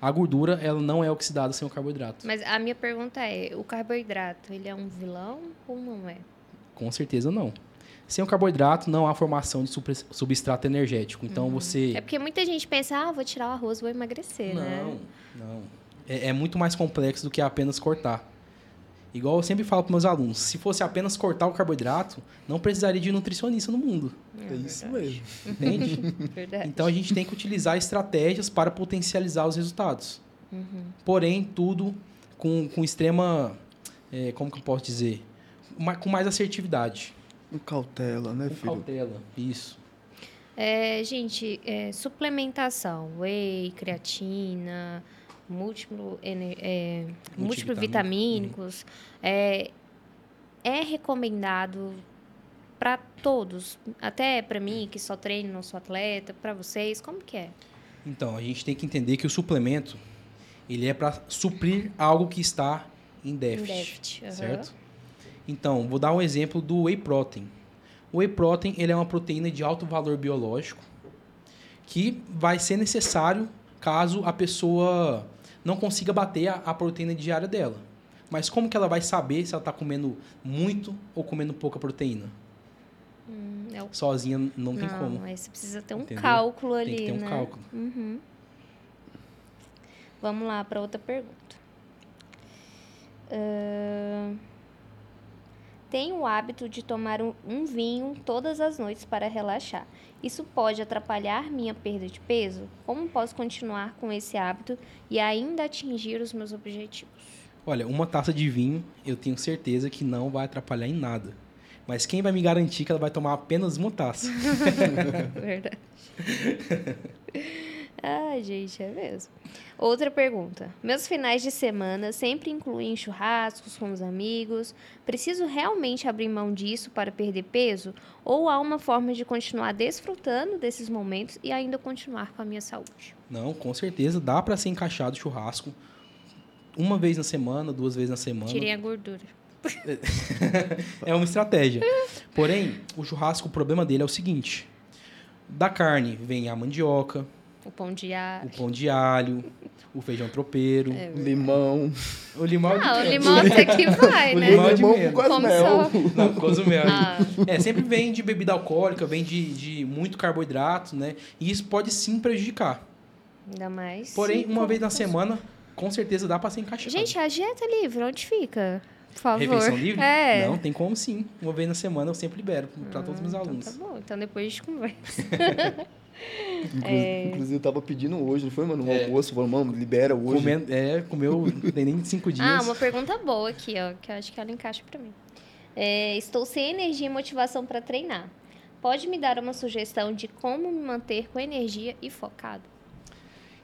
[SPEAKER 3] A gordura, ela não é oxidada sem o carboidrato.
[SPEAKER 2] Mas a minha pergunta é, o carboidrato, ele é um vilão ou não é?
[SPEAKER 3] Com certeza não. Sem o carboidrato, não há formação de substrato energético. Então, você...
[SPEAKER 2] É porque muita gente pensa, ah, vou tirar o arroz, vou emagrecer, né?
[SPEAKER 3] Não, não. É, é muito mais complexo do que apenas cortar. Igual eu sempre falo para meus alunos, se fosse apenas cortar o carboidrato, não precisaria de nutricionista no mundo,
[SPEAKER 1] É isso
[SPEAKER 2] verdade.
[SPEAKER 1] mesmo.
[SPEAKER 3] entende?
[SPEAKER 2] Verdade.
[SPEAKER 3] então a gente tem que utilizar estratégias para potencializar os resultados.
[SPEAKER 2] Uhum.
[SPEAKER 3] Porém, tudo com, com extrema, é, como que eu posso dizer, com mais assertividade.
[SPEAKER 1] Com cautela, né,
[SPEAKER 3] Com
[SPEAKER 1] filho?
[SPEAKER 3] cautela, isso.
[SPEAKER 2] É, gente, é, suplementação, whey, creatina, múltiplo, é, múltiplo vitamínicos, é, é recomendado para todos, até para mim que só treino, não sou atleta, para vocês, como que é?
[SPEAKER 3] Então, a gente tem que entender que o suplemento, ele é para suprir algo que está em déficit,
[SPEAKER 2] déficit, aham.
[SPEAKER 3] certo? Então, vou dar um exemplo do whey protein. O whey protein, ele é uma proteína de alto valor biológico que vai ser necessário caso a pessoa não consiga bater a, a proteína diária dela. Mas como que ela vai saber se ela está comendo muito ou comendo pouca proteína?
[SPEAKER 2] Hum, é
[SPEAKER 3] Sozinha não tem
[SPEAKER 2] não,
[SPEAKER 3] como.
[SPEAKER 2] aí você precisa ter um
[SPEAKER 3] Entendeu?
[SPEAKER 2] cálculo
[SPEAKER 3] Tem
[SPEAKER 2] ali,
[SPEAKER 3] que ter um
[SPEAKER 2] né?
[SPEAKER 3] cálculo.
[SPEAKER 2] Uhum. Vamos lá para outra pergunta. Ahn, Tenho o hábito de tomar um, vinho todas as noites para relaxar. Isso pode atrapalhar minha perda de peso? Como posso continuar com esse hábito e ainda atingir os meus objetivos?
[SPEAKER 3] Olha, uma taça de vinho, eu tenho certeza que não vai atrapalhar em nada. Mas quem vai me garantir que ela vai tomar apenas uma taça?
[SPEAKER 2] Verdade. Ai, gente, é mesmo. Outra pergunta. Meus finais de semana sempre incluem churrascos com os amigos. Preciso realmente abrir mão disso para perder peso? Ou há uma forma de continuar desfrutando desses momentos e ainda continuar com a minha saúde?
[SPEAKER 3] Não, com certeza dá para ser encaixado churrasco uma vez na semana, duas vezes na semana.
[SPEAKER 2] Tirem a gordura.
[SPEAKER 3] é uma estratégia. Porém, o churrasco, o problema dele é o seguinte: da carne vem a mandioca,
[SPEAKER 2] O pão de alho.
[SPEAKER 3] o pão de alho, o feijão tropeiro,
[SPEAKER 2] É
[SPEAKER 1] Limão.
[SPEAKER 3] o limão é de
[SPEAKER 2] Ah, o
[SPEAKER 3] menos.
[SPEAKER 2] limão até que vai,
[SPEAKER 3] O
[SPEAKER 2] né?
[SPEAKER 3] limão é de
[SPEAKER 1] limão
[SPEAKER 3] menos.
[SPEAKER 1] com
[SPEAKER 2] Come
[SPEAKER 1] mel.
[SPEAKER 2] só.
[SPEAKER 3] Não, cozumel.
[SPEAKER 2] Ah,
[SPEAKER 3] É, sempre vem de bebida alcoólica, vem de, de muito carboidrato, né? E isso pode sim prejudicar.
[SPEAKER 2] ainda mais.
[SPEAKER 3] Porém, uma vez na semana, com certeza dá pra ser encaixado.
[SPEAKER 2] Gente, a dieta livre, onde fica? Por favor.
[SPEAKER 3] Refeição livre?
[SPEAKER 2] É.
[SPEAKER 3] Não, tem como sim. Uma vez na semana eu sempre libero para todos os meus
[SPEAKER 2] Então
[SPEAKER 3] alunos.
[SPEAKER 2] tá bom, então depois a gente conversa.
[SPEAKER 1] Inclusive, inclusive, eu tava pedindo hoje, não foi, mano? No
[SPEAKER 3] É.
[SPEAKER 1] almoço, falando, mano, libera hoje.
[SPEAKER 3] Comendo, é, comeu não tem nem cinco dias.
[SPEAKER 2] Ah, uma pergunta boa aqui, ó, que eu acho que ela encaixa pra mim. É, estou sem energia e motivação para treinar. Pode me dar uma sugestão de como me manter com energia e focado?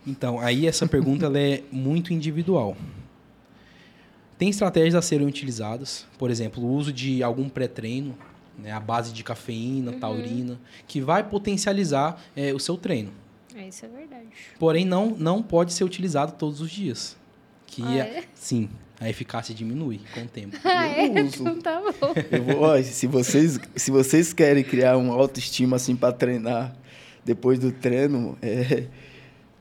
[SPEAKER 3] Então, aí essa pergunta ela é muito individual. Tem estratégias a serem utilizadas, por exemplo, o uso de algum pré-treino, né, a base de cafeína,
[SPEAKER 2] Uhum.
[SPEAKER 3] taurina, que vai potencializar é, o seu treino.
[SPEAKER 2] É, isso é verdade.
[SPEAKER 3] Porém, não, não pode ser utilizado todos os dias. Que
[SPEAKER 2] Ah,
[SPEAKER 3] é-
[SPEAKER 2] é?
[SPEAKER 3] sim, a eficácia diminui com o tempo.
[SPEAKER 2] Ah, é?
[SPEAKER 1] Eu uso.
[SPEAKER 2] Então tá bom.
[SPEAKER 1] Eu vou, ó, se vocês, se vocês querem criar uma autoestima assim para treinar depois do treino, é,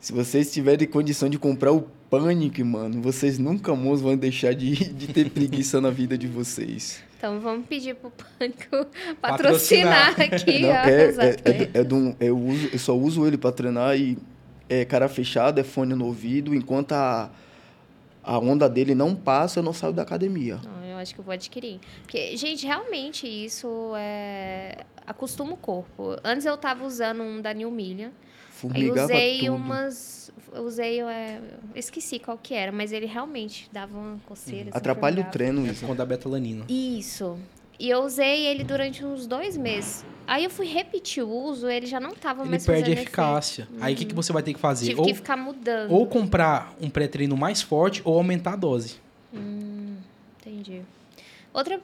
[SPEAKER 1] se vocês tiverem condição de comprar o Panic, mano, vocês nunca mais vão deixar de, de ter preguiça na vida de vocês.
[SPEAKER 2] Então vamos pedir pro Pânico patrocinar,
[SPEAKER 3] Patrocinar.
[SPEAKER 2] aqui
[SPEAKER 1] Não,
[SPEAKER 2] a
[SPEAKER 1] é, é, é,
[SPEAKER 2] atletas.
[SPEAKER 1] do- é um- eu, uso, eu só uso ele para treinar e é cara fechada, é fone no ouvido, enquanto a, a onda dele não passa, eu não saio da academia.
[SPEAKER 2] Não, eu acho que eu vou adquirir. Porque, gente, realmente isso é... acostuma o corpo. Antes eu tava usando um da New Million. Aí
[SPEAKER 1] Formigava
[SPEAKER 2] usei
[SPEAKER 1] tudo.
[SPEAKER 2] umas. Usei. É, esqueci qual que era, mas ele realmente dava uma coceira. assim,
[SPEAKER 1] Atrapalha o treino
[SPEAKER 3] É
[SPEAKER 1] isso.
[SPEAKER 3] conta da betalanina.
[SPEAKER 2] Isso. E eu usei ele durante uns dois meses. Aí eu fui repetir o uso, ele já não tava
[SPEAKER 3] Ele
[SPEAKER 2] mais
[SPEAKER 3] perde a
[SPEAKER 2] fazendo
[SPEAKER 3] eficácia. Aí o que, que você vai ter que fazer?
[SPEAKER 2] efeito. Tive que ficar mudando.
[SPEAKER 3] ou comprar um pré-treino mais forte ou aumentar a dose.
[SPEAKER 2] Entendi. Outra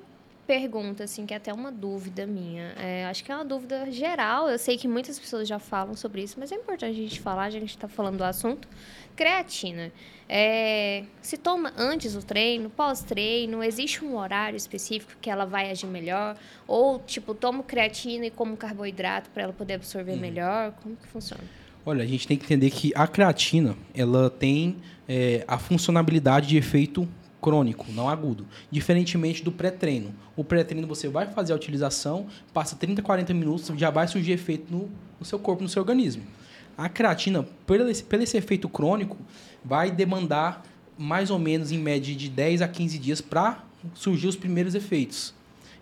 [SPEAKER 2] pergunta, assim, que é até uma dúvida minha. É, acho que é uma dúvida geral. Eu sei que muitas pessoas já falam sobre isso, mas é importante a gente falar, a gente está falando do assunto. Creatina. É, se toma antes do treino, pós-treino? Existe um horário específico que ela vai agir melhor? Ou, tipo, tomo creatina e como carboidrato para ela poder absorver melhor? Como que funciona?
[SPEAKER 3] Olha, a gente tem que entender que a creatina ela tem é, a funcionalidade de efeito crônico, não agudo. Diferentemente do pré-treino. O pré-treino você vai fazer a utilização, passa 30, 40 minutos, já vai surgir efeito no, no seu corpo, no seu organismo. A creatina, pelo esse, esse efeito crônico, vai demandar mais ou menos em média de 10 a 15 dias para surgir os primeiros efeitos.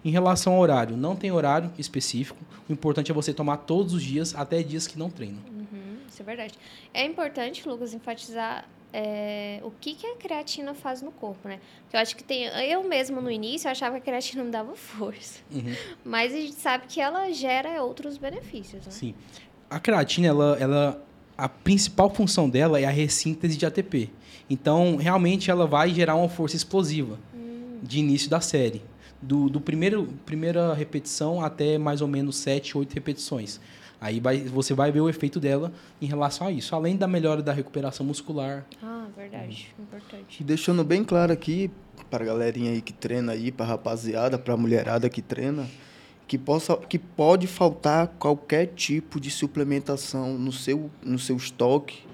[SPEAKER 3] Em relação ao horário, não tem horário específico. O importante é você tomar todos os dias, até dias que não treinam.
[SPEAKER 2] Uhum, isso é verdade. É importante, Lucas, enfatizar é, o que, que a creatina faz no corpo, né? Porque eu acho que tem. Eu mesmo no início eu achava que a creatina me dava força.
[SPEAKER 3] Uhum.
[SPEAKER 2] Mas a gente sabe que ela gera outros benefícios, né?
[SPEAKER 3] Sim. A creatina, ela, ela, a principal função dela é a ressíntese de ATP. Então, realmente, ela vai gerar uma força explosiva de início da série. Do, do primeiro primeira repetição até mais ou menos 7, 8 repetições. Aí vai, você vai ver o efeito dela em relação a isso. Além da melhora da recuperação muscular.
[SPEAKER 2] Ah, verdade. Importante.
[SPEAKER 1] E deixando bem claro aqui, para a galerinha aí que treina aí, para rapaziada, para a mulherada que treina, que, possa, que pode faltar qualquer tipo de suplementação no seu, no seu estoque.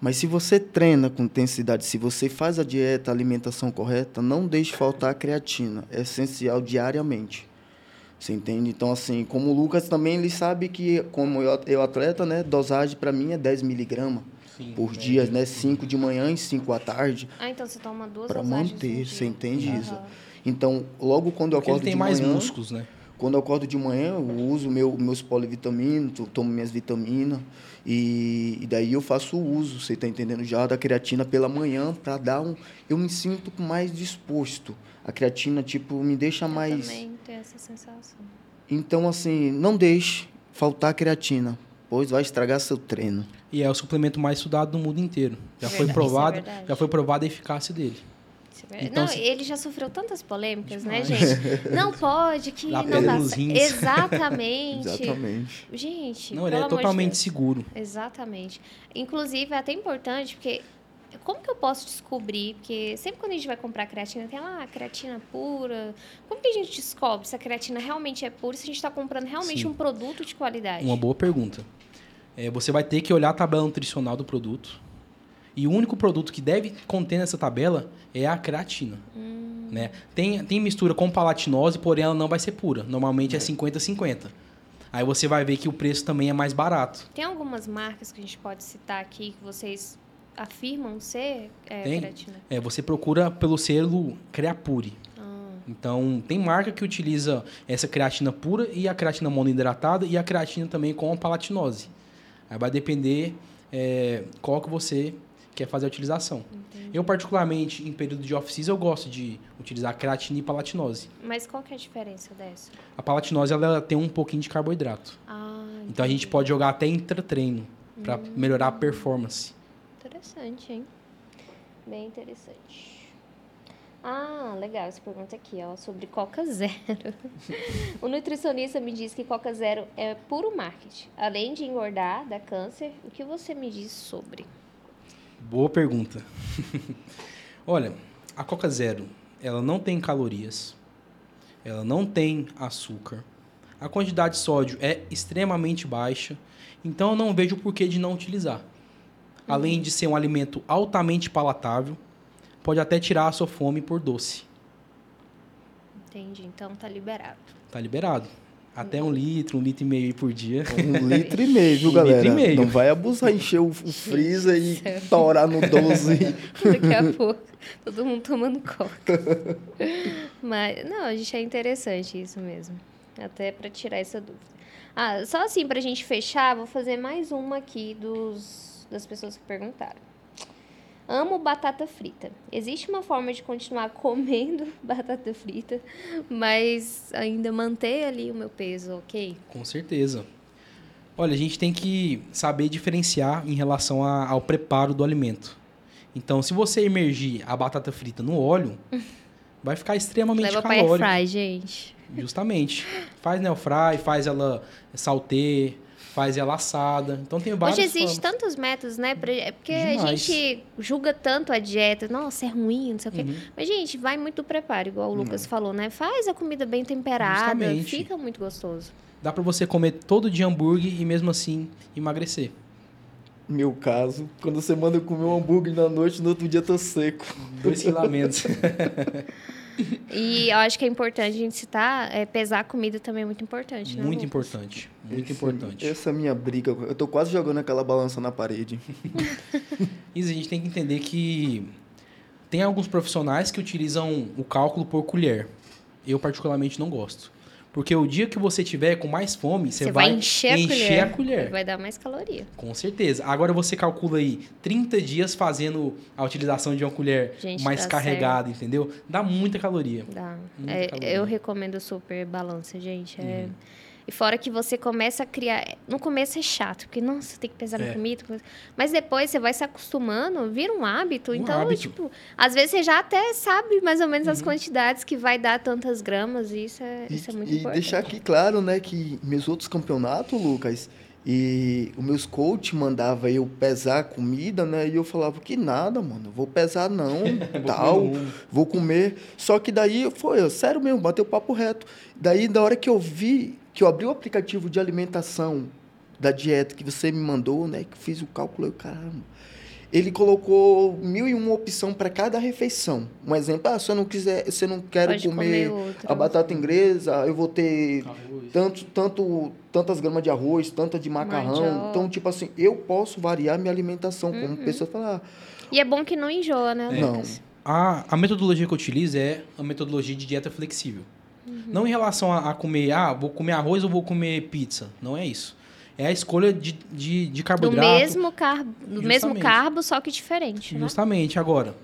[SPEAKER 1] Mas se você treina com intensidade, se você faz a dieta, a alimentação correta, não deixe faltar a creatina. É essencial diariamente. Você entende? Então, assim, como o Lucas também, ele sabe que, como eu, eu atleta, né, dosagem para mim é 10 miligramas por
[SPEAKER 3] é,
[SPEAKER 1] dia, né? 5 de manhã e 5 à tarde.
[SPEAKER 2] Ah, então você toma duas
[SPEAKER 1] Para manter, você entende
[SPEAKER 2] Aham.
[SPEAKER 1] isso? Então, logo quando eu
[SPEAKER 3] Porque ele
[SPEAKER 1] acordo
[SPEAKER 3] tem
[SPEAKER 1] de
[SPEAKER 3] mais
[SPEAKER 1] manhã,
[SPEAKER 3] músculos, né?
[SPEAKER 1] quando eu acordo de manhã, eu uso meu, meus polivitaminas, to- tomo minhas vitaminas e, e daí eu faço o uso, você está entendendo já, da creatina pela manhã para dar um... Eu me sinto mais disposto. A creatina, tipo, me deixa
[SPEAKER 2] Eu
[SPEAKER 1] mais...
[SPEAKER 2] também essa sensação.
[SPEAKER 1] Então, assim, não deixe faltar creatina, pois vai estragar seu treino.
[SPEAKER 3] E é o suplemento mais estudado no mundo inteiro. Já foi
[SPEAKER 2] Verdade,
[SPEAKER 3] provado,
[SPEAKER 2] isso é verdade.
[SPEAKER 3] já foi provada a eficácia dele.
[SPEAKER 2] É.
[SPEAKER 3] Então,
[SPEAKER 2] não,
[SPEAKER 3] se-
[SPEAKER 2] ele já sofreu tantas polêmicas, né,
[SPEAKER 3] Demais.
[SPEAKER 2] gente? Não pode, que
[SPEAKER 3] Dá
[SPEAKER 2] não dá. Exatamente.
[SPEAKER 1] Exatamente.
[SPEAKER 2] Gente,
[SPEAKER 3] Não, ele é
[SPEAKER 2] de
[SPEAKER 3] totalmente
[SPEAKER 2] Deus.
[SPEAKER 3] seguro.
[SPEAKER 2] Exatamente. Inclusive, é até importante, porque como que eu posso descobrir? Porque sempre quando a gente vai comprar creatina, tem lá a creatina pura. Como que a gente descobre se a creatina realmente é pura, se a gente está comprando realmente
[SPEAKER 3] Sim.
[SPEAKER 2] um produto de qualidade?
[SPEAKER 3] Uma boa pergunta. É, você vai ter que olhar a tabela nutricional do produto. E o único produto que deve conter nessa tabela é a creatina.
[SPEAKER 2] Hum.
[SPEAKER 3] Né? Tem, tem mistura com palatinose, porém ela não vai ser pura. Normalmente é 50-50. Aí você vai ver que o preço também é mais barato.
[SPEAKER 2] Tem algumas marcas que a gente pode citar aqui que vocês afirmam ser é,
[SPEAKER 3] Tem.
[SPEAKER 2] creatina?
[SPEAKER 3] É, você procura pelo selo Creapure.
[SPEAKER 2] Ah,
[SPEAKER 3] Então, tem marca que utiliza essa creatina pura e a creatina monohidratada e a creatina também com palatinose. Aí vai depender é, qual que você quer fazer a utilização. Eu, particularmente, em período de off-season, eu gosto de utilizar creatina e palatinose.
[SPEAKER 2] mas qual que é a diferença dessa?
[SPEAKER 3] A palatinose, ela tem um pouquinho de carboidrato.
[SPEAKER 2] Ah,
[SPEAKER 3] Então, a gente
[SPEAKER 2] entendi.
[SPEAKER 3] pode jogar até intratreino para melhorar a performance.
[SPEAKER 2] Interessante, hein? Bem interessante. Ah, legal essa pergunta aqui, ó, sobre Coca Zero. o nutricionista me diz que Coca Zero é puro marketing. Além de engordar, dá câncer, o que você me diz sobre?
[SPEAKER 3] Boa pergunta. Olha, a Coca Zero, ela não tem calorias, ela não tem açúcar, a quantidade de sódio é extremamente baixa, então eu não vejo o porquê de não utilizar. Além de ser um alimento altamente palatável, pode até tirar a sua fome por doce.
[SPEAKER 2] Entendi, então tá liberado.
[SPEAKER 3] Tá liberado. Até um litro, um litro e meio por dia.
[SPEAKER 1] Um litro e meio, viu,
[SPEAKER 3] Um
[SPEAKER 1] galera?
[SPEAKER 3] litro e meio.
[SPEAKER 1] Não vai abusar, encher o, o freezer e torar no 12.
[SPEAKER 2] Daqui a pouco, todo mundo tomando coca. Mas, não, a gente é interessante isso mesmo. Até para tirar essa dúvida. Ah, só assim, pra gente fechar, vou fazer mais uma aqui dos, das pessoas que perguntaram. Amo batata frita. Existe uma forma de continuar comendo batata frita, mas ainda manter ali o meu peso, ok?
[SPEAKER 3] Com certeza. Olha, a gente tem que saber diferenciar em relação a- ao preparo do alimento. Então, se você emergir a batata frita no óleo, vai ficar extremamente
[SPEAKER 2] Leva pra
[SPEAKER 3] calórico.
[SPEAKER 2] air fry, gente.
[SPEAKER 3] Justamente. Faz air fry, faz ela saltê, faz ela assada. Então tem várias
[SPEAKER 2] Hoje existe
[SPEAKER 3] formas.
[SPEAKER 2] tantos métodos, né? pra- é Porque a
[SPEAKER 3] Demais.
[SPEAKER 2] gente julga tanto a dieta. Nossa, é ruim, não sei o quê.
[SPEAKER 3] Uhum.
[SPEAKER 2] Mas, gente, vai muito do preparo, igual o Lucas falou, né? Faz a comida bem temperada,
[SPEAKER 3] Justamente.
[SPEAKER 2] fica muito gostoso.
[SPEAKER 3] Dá pra você comer todo dia hambúrguer e mesmo assim emagrecer.
[SPEAKER 1] Meu caso, quando você manda eu comer um hambúrguer na noite, no outro dia tô seco.
[SPEAKER 3] Dois filamentos.
[SPEAKER 2] E eu acho que é importante a gente citar, é, pesar a comida também é muito importante, né?
[SPEAKER 3] muito
[SPEAKER 2] Lucas?
[SPEAKER 3] importante. Muito
[SPEAKER 1] Esse-
[SPEAKER 3] importante.
[SPEAKER 1] Essa é a minha briga. Eu tô quase jogando aquela balança na parede.
[SPEAKER 3] Isso a gente tem que entender que tem alguns profissionais que utilizam o cálculo por colher. Eu particularmente não gosto. Porque o dia que você tiver com mais fome, você,
[SPEAKER 2] Você vai encher a colher.
[SPEAKER 3] a colher.
[SPEAKER 2] Vai dar mais caloria.
[SPEAKER 3] Com certeza. Agora você calcula aí 30 dias fazendo a utilização de uma colher
[SPEAKER 2] Gente,
[SPEAKER 3] mais
[SPEAKER 2] dá
[SPEAKER 3] carregada, entendeu? Dá muita caloria.
[SPEAKER 2] Dá.
[SPEAKER 3] Muita
[SPEAKER 2] É,
[SPEAKER 3] caloria.
[SPEAKER 2] eu recomendo super balança, gente. É...
[SPEAKER 3] Uhum.
[SPEAKER 2] E fora que você começa a criar. No começo é chato, porque, nossa, tem que pesar
[SPEAKER 3] É.
[SPEAKER 2] na comida. Mas depois você vai se acostumando, vira um hábito.
[SPEAKER 3] Um
[SPEAKER 2] então,
[SPEAKER 3] hábito.
[SPEAKER 2] tipo, às vezes você já até sabe mais ou menos as
[SPEAKER 3] Uhum.
[SPEAKER 2] quantidades que vai dar tantas gramas. E isso é, isso é muito
[SPEAKER 1] e
[SPEAKER 2] importante.
[SPEAKER 1] deixar aqui claro, né, que meus outros campeonatos, Lucas, e os meus coach mandava eu pesar a comida, né, e eu falava que nada, mano, vou pesar não, tal,
[SPEAKER 3] comer
[SPEAKER 1] vou comer. Só que daí foi, sério mesmo, bateu papo reto. Daí, da hora que eu vi, que eu abri o aplicativo de alimentação da dieta que você me mandou, né, que eu fiz o cálculo, eu, caramba. ele colocou mil e uma opção para cada refeição. Um exemplo, ah, se eu não quiser, se eu não quero
[SPEAKER 2] Pode
[SPEAKER 1] comer,
[SPEAKER 2] comer
[SPEAKER 1] a batata inglesa, eu vou ter
[SPEAKER 3] Arroz.
[SPEAKER 1] tanto, tanto, tantas gramas de arroz, tanta de macarrão.
[SPEAKER 2] Mandioca.
[SPEAKER 1] Então, tipo assim, eu posso variar minha alimentação. Como pessoa fala, ah,
[SPEAKER 2] E é bom que não enjoa, né,
[SPEAKER 1] Não.
[SPEAKER 3] A, a metodologia que eu utilizo é a metodologia de dieta flexível. Não em relação a, a comer, ah, vou comer arroz ou vou comer pizza. Não é isso. É a escolha de, de, de
[SPEAKER 2] Do
[SPEAKER 3] carboidrato.
[SPEAKER 2] mesmo, car... do mesmo carbo, só que diferente, né?
[SPEAKER 3] Justamente. Agora,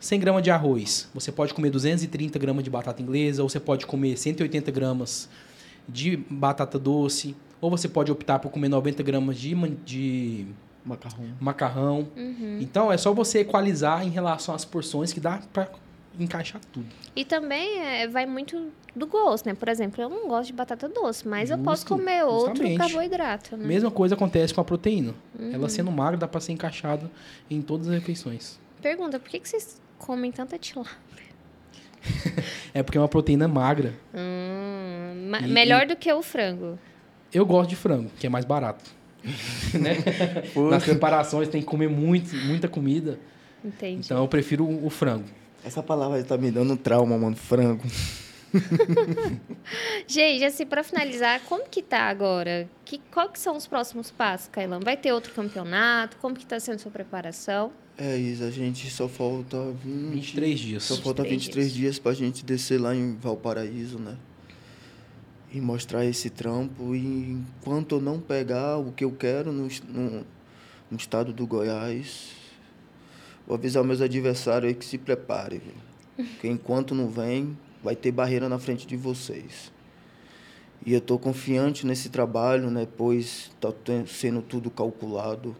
[SPEAKER 3] 100 gramas de arroz, você pode comer 230 gramas de batata inglesa, ou você pode comer 180 gramas de batata doce, ou você pode optar por comer 90 gramas de, de
[SPEAKER 1] macarrão.
[SPEAKER 3] macarrão.
[SPEAKER 2] Uhum.
[SPEAKER 3] Então, é só você equalizar em relação às porções que dá pra encaixar tudo.
[SPEAKER 2] E também é, vai muito do gosto, né? Por exemplo, eu não gosto de batata doce, mas eu posso
[SPEAKER 3] Justo,
[SPEAKER 2] comer outro
[SPEAKER 3] justamente.
[SPEAKER 2] carboidrato, né?
[SPEAKER 3] Mesma coisa acontece com a proteína.
[SPEAKER 2] Uhum.
[SPEAKER 3] Ela sendo magra, dá pra ser encaixada em todas as refeições.
[SPEAKER 2] Pergunta, por que, que vocês comem tanta tilápia?
[SPEAKER 3] É porque é uma proteína magra.
[SPEAKER 2] Hum, ma-
[SPEAKER 3] E-
[SPEAKER 2] melhor do que o frango.
[SPEAKER 3] Eu gosto de frango, que é mais barato. né? Nas preparações tem que comer muito, muita comida.
[SPEAKER 2] Entendi.
[SPEAKER 3] Então eu prefiro o frango.
[SPEAKER 1] Essa palavra tá me dando trauma, mano. Frango.
[SPEAKER 2] Gente, assim, pra finalizar, como que tá agora? Que, qual que são os próximos passos, Kailan? Vai ter outro campeonato? Como que tá sendo sua preparação?
[SPEAKER 1] É isso, a gente só falta 20,
[SPEAKER 3] 23 dias.
[SPEAKER 1] Só falta
[SPEAKER 2] 23
[SPEAKER 1] 23 dias pra gente descer lá em Valparaíso, né? E mostrar esse trampo. E enquanto eu não pegar o que eu quero no, no, no estado do Goiás, vou avisar meus adversários aí que se preparem, viu? Porque enquanto não vem, vai ter barreira na frente de vocês. E eu tô confiante nesse trabalho, né? Pois tá sendo tudo calculado.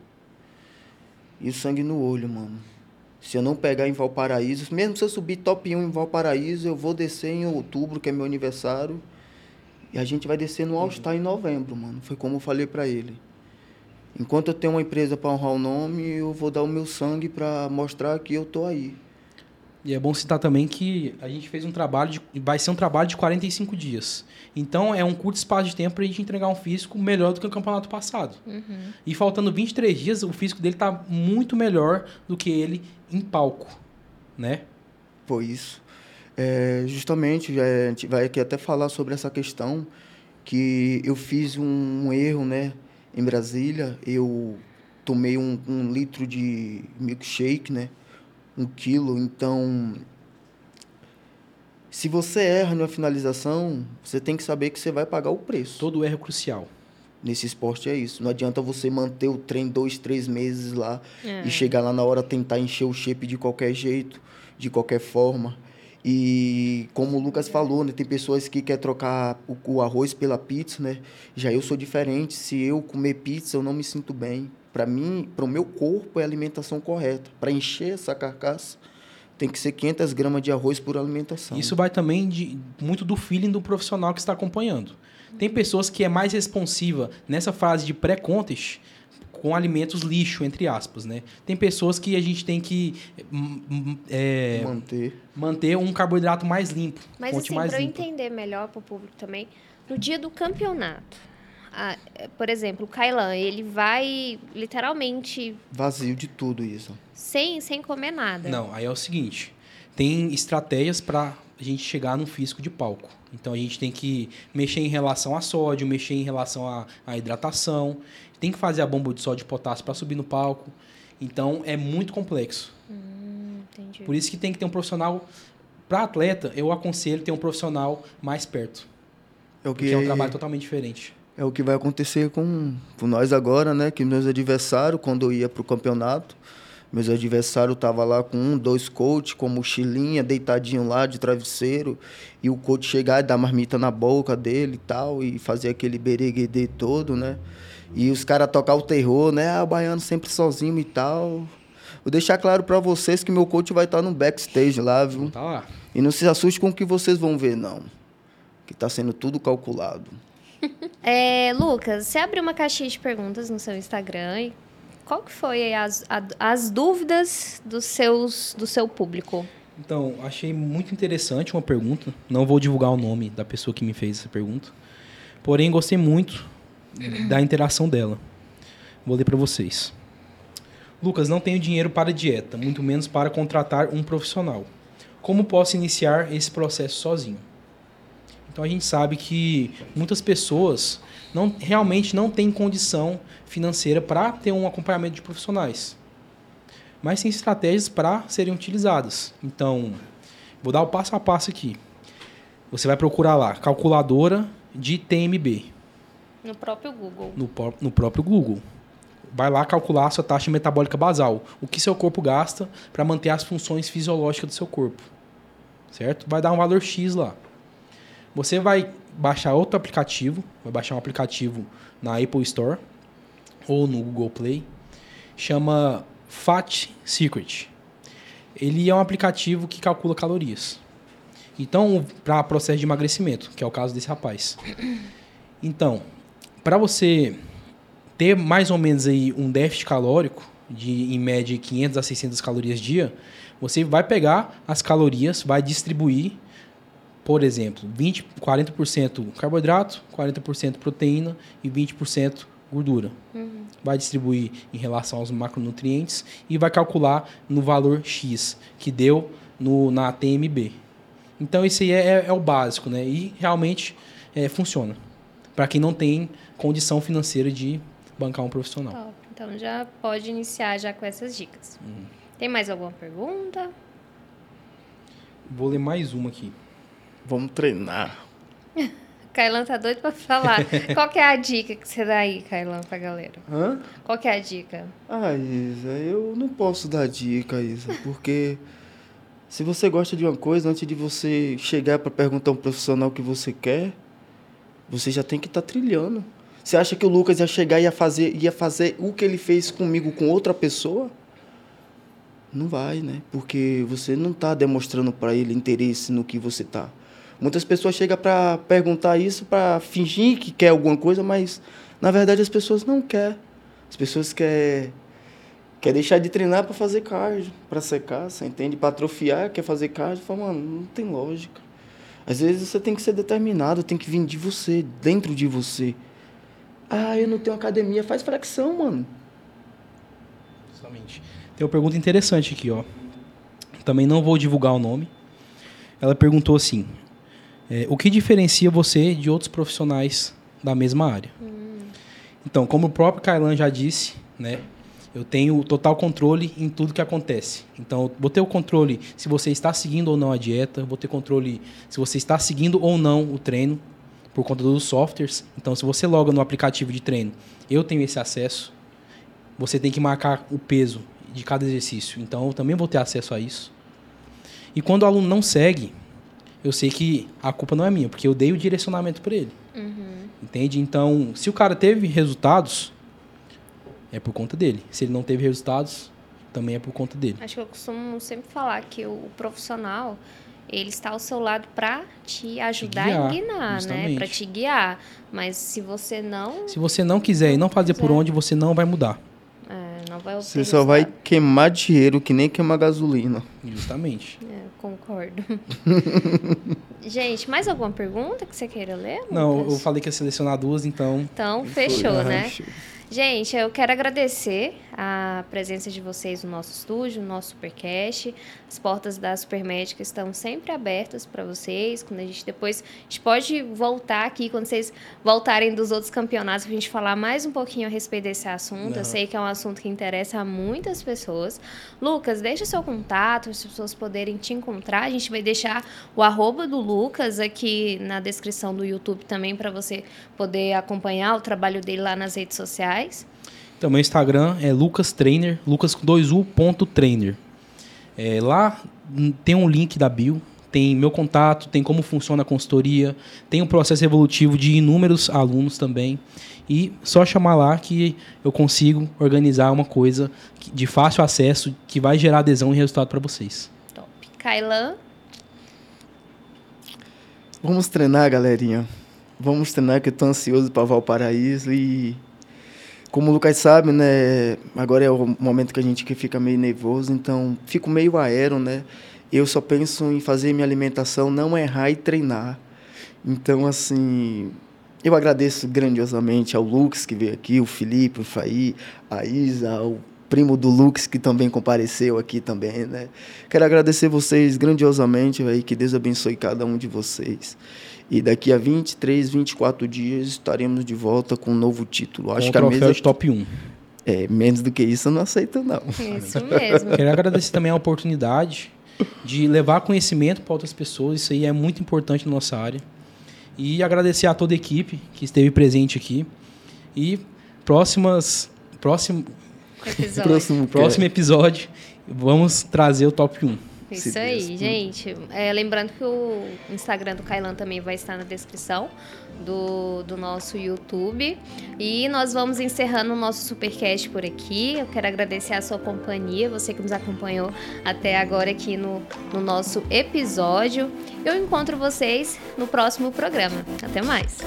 [SPEAKER 1] E o sangue no olho, mano. Se eu não pegar em Valparaíso, mesmo se eu subir top 1 em Valparaíso, eu vou descer em outubro, que é meu aniversário. E a gente vai descer no All Star em novembro, mano. Foi como eu falei pra ele. Enquanto eu tenho uma empresa pra honrar o nome, eu vou dar o meu sangue pra mostrar que eu tô aí.
[SPEAKER 3] E é bom citar também que a gente fez um trabalho, de, vai ser um trabalho de 45 dias. Então é um curto espaço de tempo para a gente entregar um físico melhor do que o campeonato passado. E faltando 23 dias, o físico dele tá muito melhor do que ele em palco, né?
[SPEAKER 1] Foi isso. É, justamente, já é, a gente vai aqui até falar sobre essa questão que eu fiz um, erro, né? Em Brasília, eu tomei um, um litro de milkshake, né? Um quilo, então... Se você erra numa finalização, você tem que saber que você vai pagar o preço.
[SPEAKER 3] Todo erro é crucial.
[SPEAKER 1] Nesse esporte é isso. Não adianta você manter o trem dois, três meses lá
[SPEAKER 2] É.
[SPEAKER 1] e chegar lá na hora tentar encher o shape de qualquer jeito, de qualquer forma. E como o Lucas falou, né, tem pessoas que querem trocar o, o arroz pela pizza, né? Já eu sou diferente. Se eu comer pizza, eu não me sinto bem. Para mim, para o meu corpo, é a alimentação correta. Para encher essa carcaça, tem que ser 500 gramas de arroz por alimentação.
[SPEAKER 3] Isso vai também de, muito do feeling do profissional que está acompanhando. Tem pessoas que é mais responsiva nessa fase de pré-contest com alimentos lixo, entre aspas, né? Tem pessoas que a gente tem que hum, hum, é,
[SPEAKER 1] manter.
[SPEAKER 3] manter um carboidrato mais limpo,
[SPEAKER 2] Mas assim,
[SPEAKER 3] mais
[SPEAKER 2] para eu entender melhor para o público também, no dia do campeonato, a- é, por exemplo, o Kailan, ele vai literalmente
[SPEAKER 1] Vazio de tudo isso.
[SPEAKER 2] sem, sem comer nada.
[SPEAKER 3] Não, aí é o seguinte, tem estratégias para a gente chegar num físico de palco. Então a gente tem que mexer em relação a sódio, mexer em relação à, à hidratação, tem que fazer a bomba de sódio e potássio para subir no palco. Então é muito complexo.
[SPEAKER 2] Hum.
[SPEAKER 3] Por isso que tem que ter um profissional para atleta, eu aconselho ter um profissional mais perto,
[SPEAKER 1] É o
[SPEAKER 3] porque é um trabalho totalmente diferente.
[SPEAKER 1] É o que vai acontecer com, com nós agora, né? Que meus adversários, quando eu ia pro campeonato, meus adversários estavam lá com um, dois coach, com mochilinha, deitadinho lá de travesseiro, e o coach chegar e dar marmita na boca dele e tal, e fazer aquele bereguedê todo, né? E os caras tocar o terror, né? Ah, o baiano sempre sozinho e tal. Vou deixar claro para vocês que meu coach vai estar no backstage lá, viu?
[SPEAKER 3] Tá lá.
[SPEAKER 1] E não se assuste com o que vocês vão ver, não. Que tá sendo tudo calculado.
[SPEAKER 2] É, Lucas, você abriu uma caixinha de perguntas no seu Instagram e qual que foi as, as dúvidas dos seus, do seu público?
[SPEAKER 3] Então, achei muito interessante uma pergunta. Não vou divulgar o nome da pessoa que me fez essa pergunta. Porém, gostei muito da interação dela. Vou ler para vocês. Lucas, não tenho dinheiro para dieta, muito menos para contratar um profissional. Como posso iniciar esse processo sozinho? Então a gente sabe que muitas pessoas não, realmente não têm condição financeira para ter um acompanhamento de profissionais. Mas tem estratégias para serem utilizadas. Então, vou dar o passo a passo aqui. Você vai procurar lá, calculadora de TMB.
[SPEAKER 2] No próprio Google.
[SPEAKER 3] No, no próprio Google. Vai lá calcular a sua taxa metabólica basal. O que seu corpo gasta para manter as funções fisiológicas do seu corpo. Certo? Vai dar um valor X lá. Você vai baixar outro aplicativo, vai baixar um aplicativo na Apple Store ou no Google Play, chama Fat Secret. Ele é um aplicativo que calcula calorias. Então, para processo de emagrecimento, que é o caso desse rapaz. Então, para você ter mais ou menos aí um déficit calórico de em média 500 a 600 calorias dia, você vai pegar as calorias, vai distribuir por exemplo, 20, 40% carboidrato, 40% proteína e 20% gordura. Uhum. Vai distribuir em relação aos macronutrientes e vai calcular no valor X que deu no, na TMB. Então, isso aí é, é, é o básico, né? E realmente é, funciona. Para quem não tem condição financeira de bancar um profissional. Top.
[SPEAKER 2] Então, já pode iniciar já com essas dicas. Uhum. Tem mais alguma pergunta?
[SPEAKER 3] Vou ler mais uma aqui.
[SPEAKER 1] Vamos treinar.
[SPEAKER 2] Kailan tá doido pra falar. Qual que é a dica que você dá aí, Kailan, pra galera?
[SPEAKER 1] Hã?
[SPEAKER 2] Qual que é a dica?
[SPEAKER 1] Ah, Isa, eu não posso dar dica, Isa, porque se você gosta de uma coisa, antes de você chegar para perguntar a um profissional o que você quer, você já tem que estar tá trilhando. Você acha que o Lucas ia chegar e ia fazer, ia fazer o que ele fez comigo com outra pessoa? Não vai, né? Porque você não está demonstrando para ele interesse no que você está. Muitas pessoas chegam para perguntar isso para fingir que quer alguma coisa, mas na verdade as pessoas não querem. As pessoas querem quer deixar de treinar para fazer cardio, para secar, você entende? Para atrofiar, quer fazer cardio, fala, mano, não tem lógica. Às vezes você tem que ser determinado, tem que vir de você, dentro de você. Ah, eu não tenho academia, faz flexão, mano.
[SPEAKER 3] Justamente. Tem uma pergunta interessante aqui, ó. Também não vou divulgar o nome. Ela perguntou assim: é, o que diferencia você de outros profissionais da mesma área? Hum. Então, como o próprio Kailan já disse, né, eu tenho total controle em tudo que acontece. Então, vou ter o controle se você está seguindo ou não a dieta, vou ter controle se você está seguindo ou não o treino, por conta dos softwares. Então, se você loga no aplicativo de treino, eu tenho esse acesso. Você tem que marcar o peso de cada exercício. Então, eu também vou ter acesso a isso. E quando o aluno não segue, eu sei que a culpa não é minha, porque eu dei o direcionamento para ele. Uhum. Entende? Então, se o cara teve resultados, é por conta dele. Se ele não teve resultados, também é por conta dele.
[SPEAKER 2] Acho que eu costumo sempre falar que o profissional ele está ao seu lado para te ajudar te guiar, justamente. né? Para te guiar. Mas se você não.
[SPEAKER 3] Se você não quiser e não fazer quiser. por onde, você não vai mudar.
[SPEAKER 2] É, não vai
[SPEAKER 1] Você só vai queimar dinheiro que nem queimar gasolina.
[SPEAKER 3] Justamente.
[SPEAKER 2] É, concordo. Gente, mais alguma pergunta que você queira ler?
[SPEAKER 3] Não, eu falei que ia selecionar duas, então.
[SPEAKER 2] Então, fechou, né? Gente, eu quero agradecer a presença de vocês no nosso estúdio, no nosso Supercast. As portas da Supermédica estão sempre abertas para vocês. Quando a gente depois a gente pode voltar aqui quando vocês voltarem dos outros campeonatos para a gente falar mais um pouquinho a respeito desse assunto. Não. Eu sei que é um assunto que interessa a muitas pessoas. Lucas, deixa seu contato para as pessoas poderem te encontrar. A gente vai deixar o arroba do Lucas aqui na descrição do YouTube também para você poder acompanhar o trabalho dele lá nas redes sociais.
[SPEAKER 3] Então, meu Instagram é lucastrainer, lucas com 2u ponto trainer. É, lá tem um link da bio, tem meu contato, tem como funciona a consultoria, tem um processo evolutivo de inúmeros alunos também. E só chamar lá que eu consigo organizar uma coisa de fácil acesso que vai gerar adesão e resultado para vocês.
[SPEAKER 2] Top. Kailan?
[SPEAKER 1] Vamos treinar, galerinha. Vamos treinar que eu tô ansioso para Valparaíso e como o Lucas sabe, né, agora é o momento que a gente fica meio nervoso, então fico meio aéreo, né? Eu só penso em fazer minha alimentação, não errar e treinar. Então, assim, eu agradeço grandiosamente ao Lucas que veio aqui, o Felipe, o Faí, a Isa, ao primo do Lux, que também compareceu aqui também, né? Quero agradecer vocês grandiosamente, véio, que Deus abençoe cada um de vocês. E daqui a 23, 24 dias estaremos de volta com um novo título.
[SPEAKER 3] Acho com que a mesa de top 1.
[SPEAKER 1] É, menos do que isso eu não aceito não.
[SPEAKER 2] Isso mesmo.
[SPEAKER 3] Quero agradecer também a oportunidade de levar conhecimento para outras pessoas, isso aí é muito importante na nossa área. E agradecer a toda a equipe que esteve presente aqui. E próximas próximo
[SPEAKER 2] episódio.
[SPEAKER 3] próximo, próximo episódio vamos trazer o top 1.
[SPEAKER 2] Isso aí, gente. É, lembrando que o Instagram do Kailan também vai estar na descrição do, do nosso YouTube. E nós vamos encerrando o nosso Supercast por aqui. Eu quero agradecer a sua companhia, você que nos acompanhou até agora aqui no, no nosso episódio. Eu encontro vocês no próximo programa. Até mais.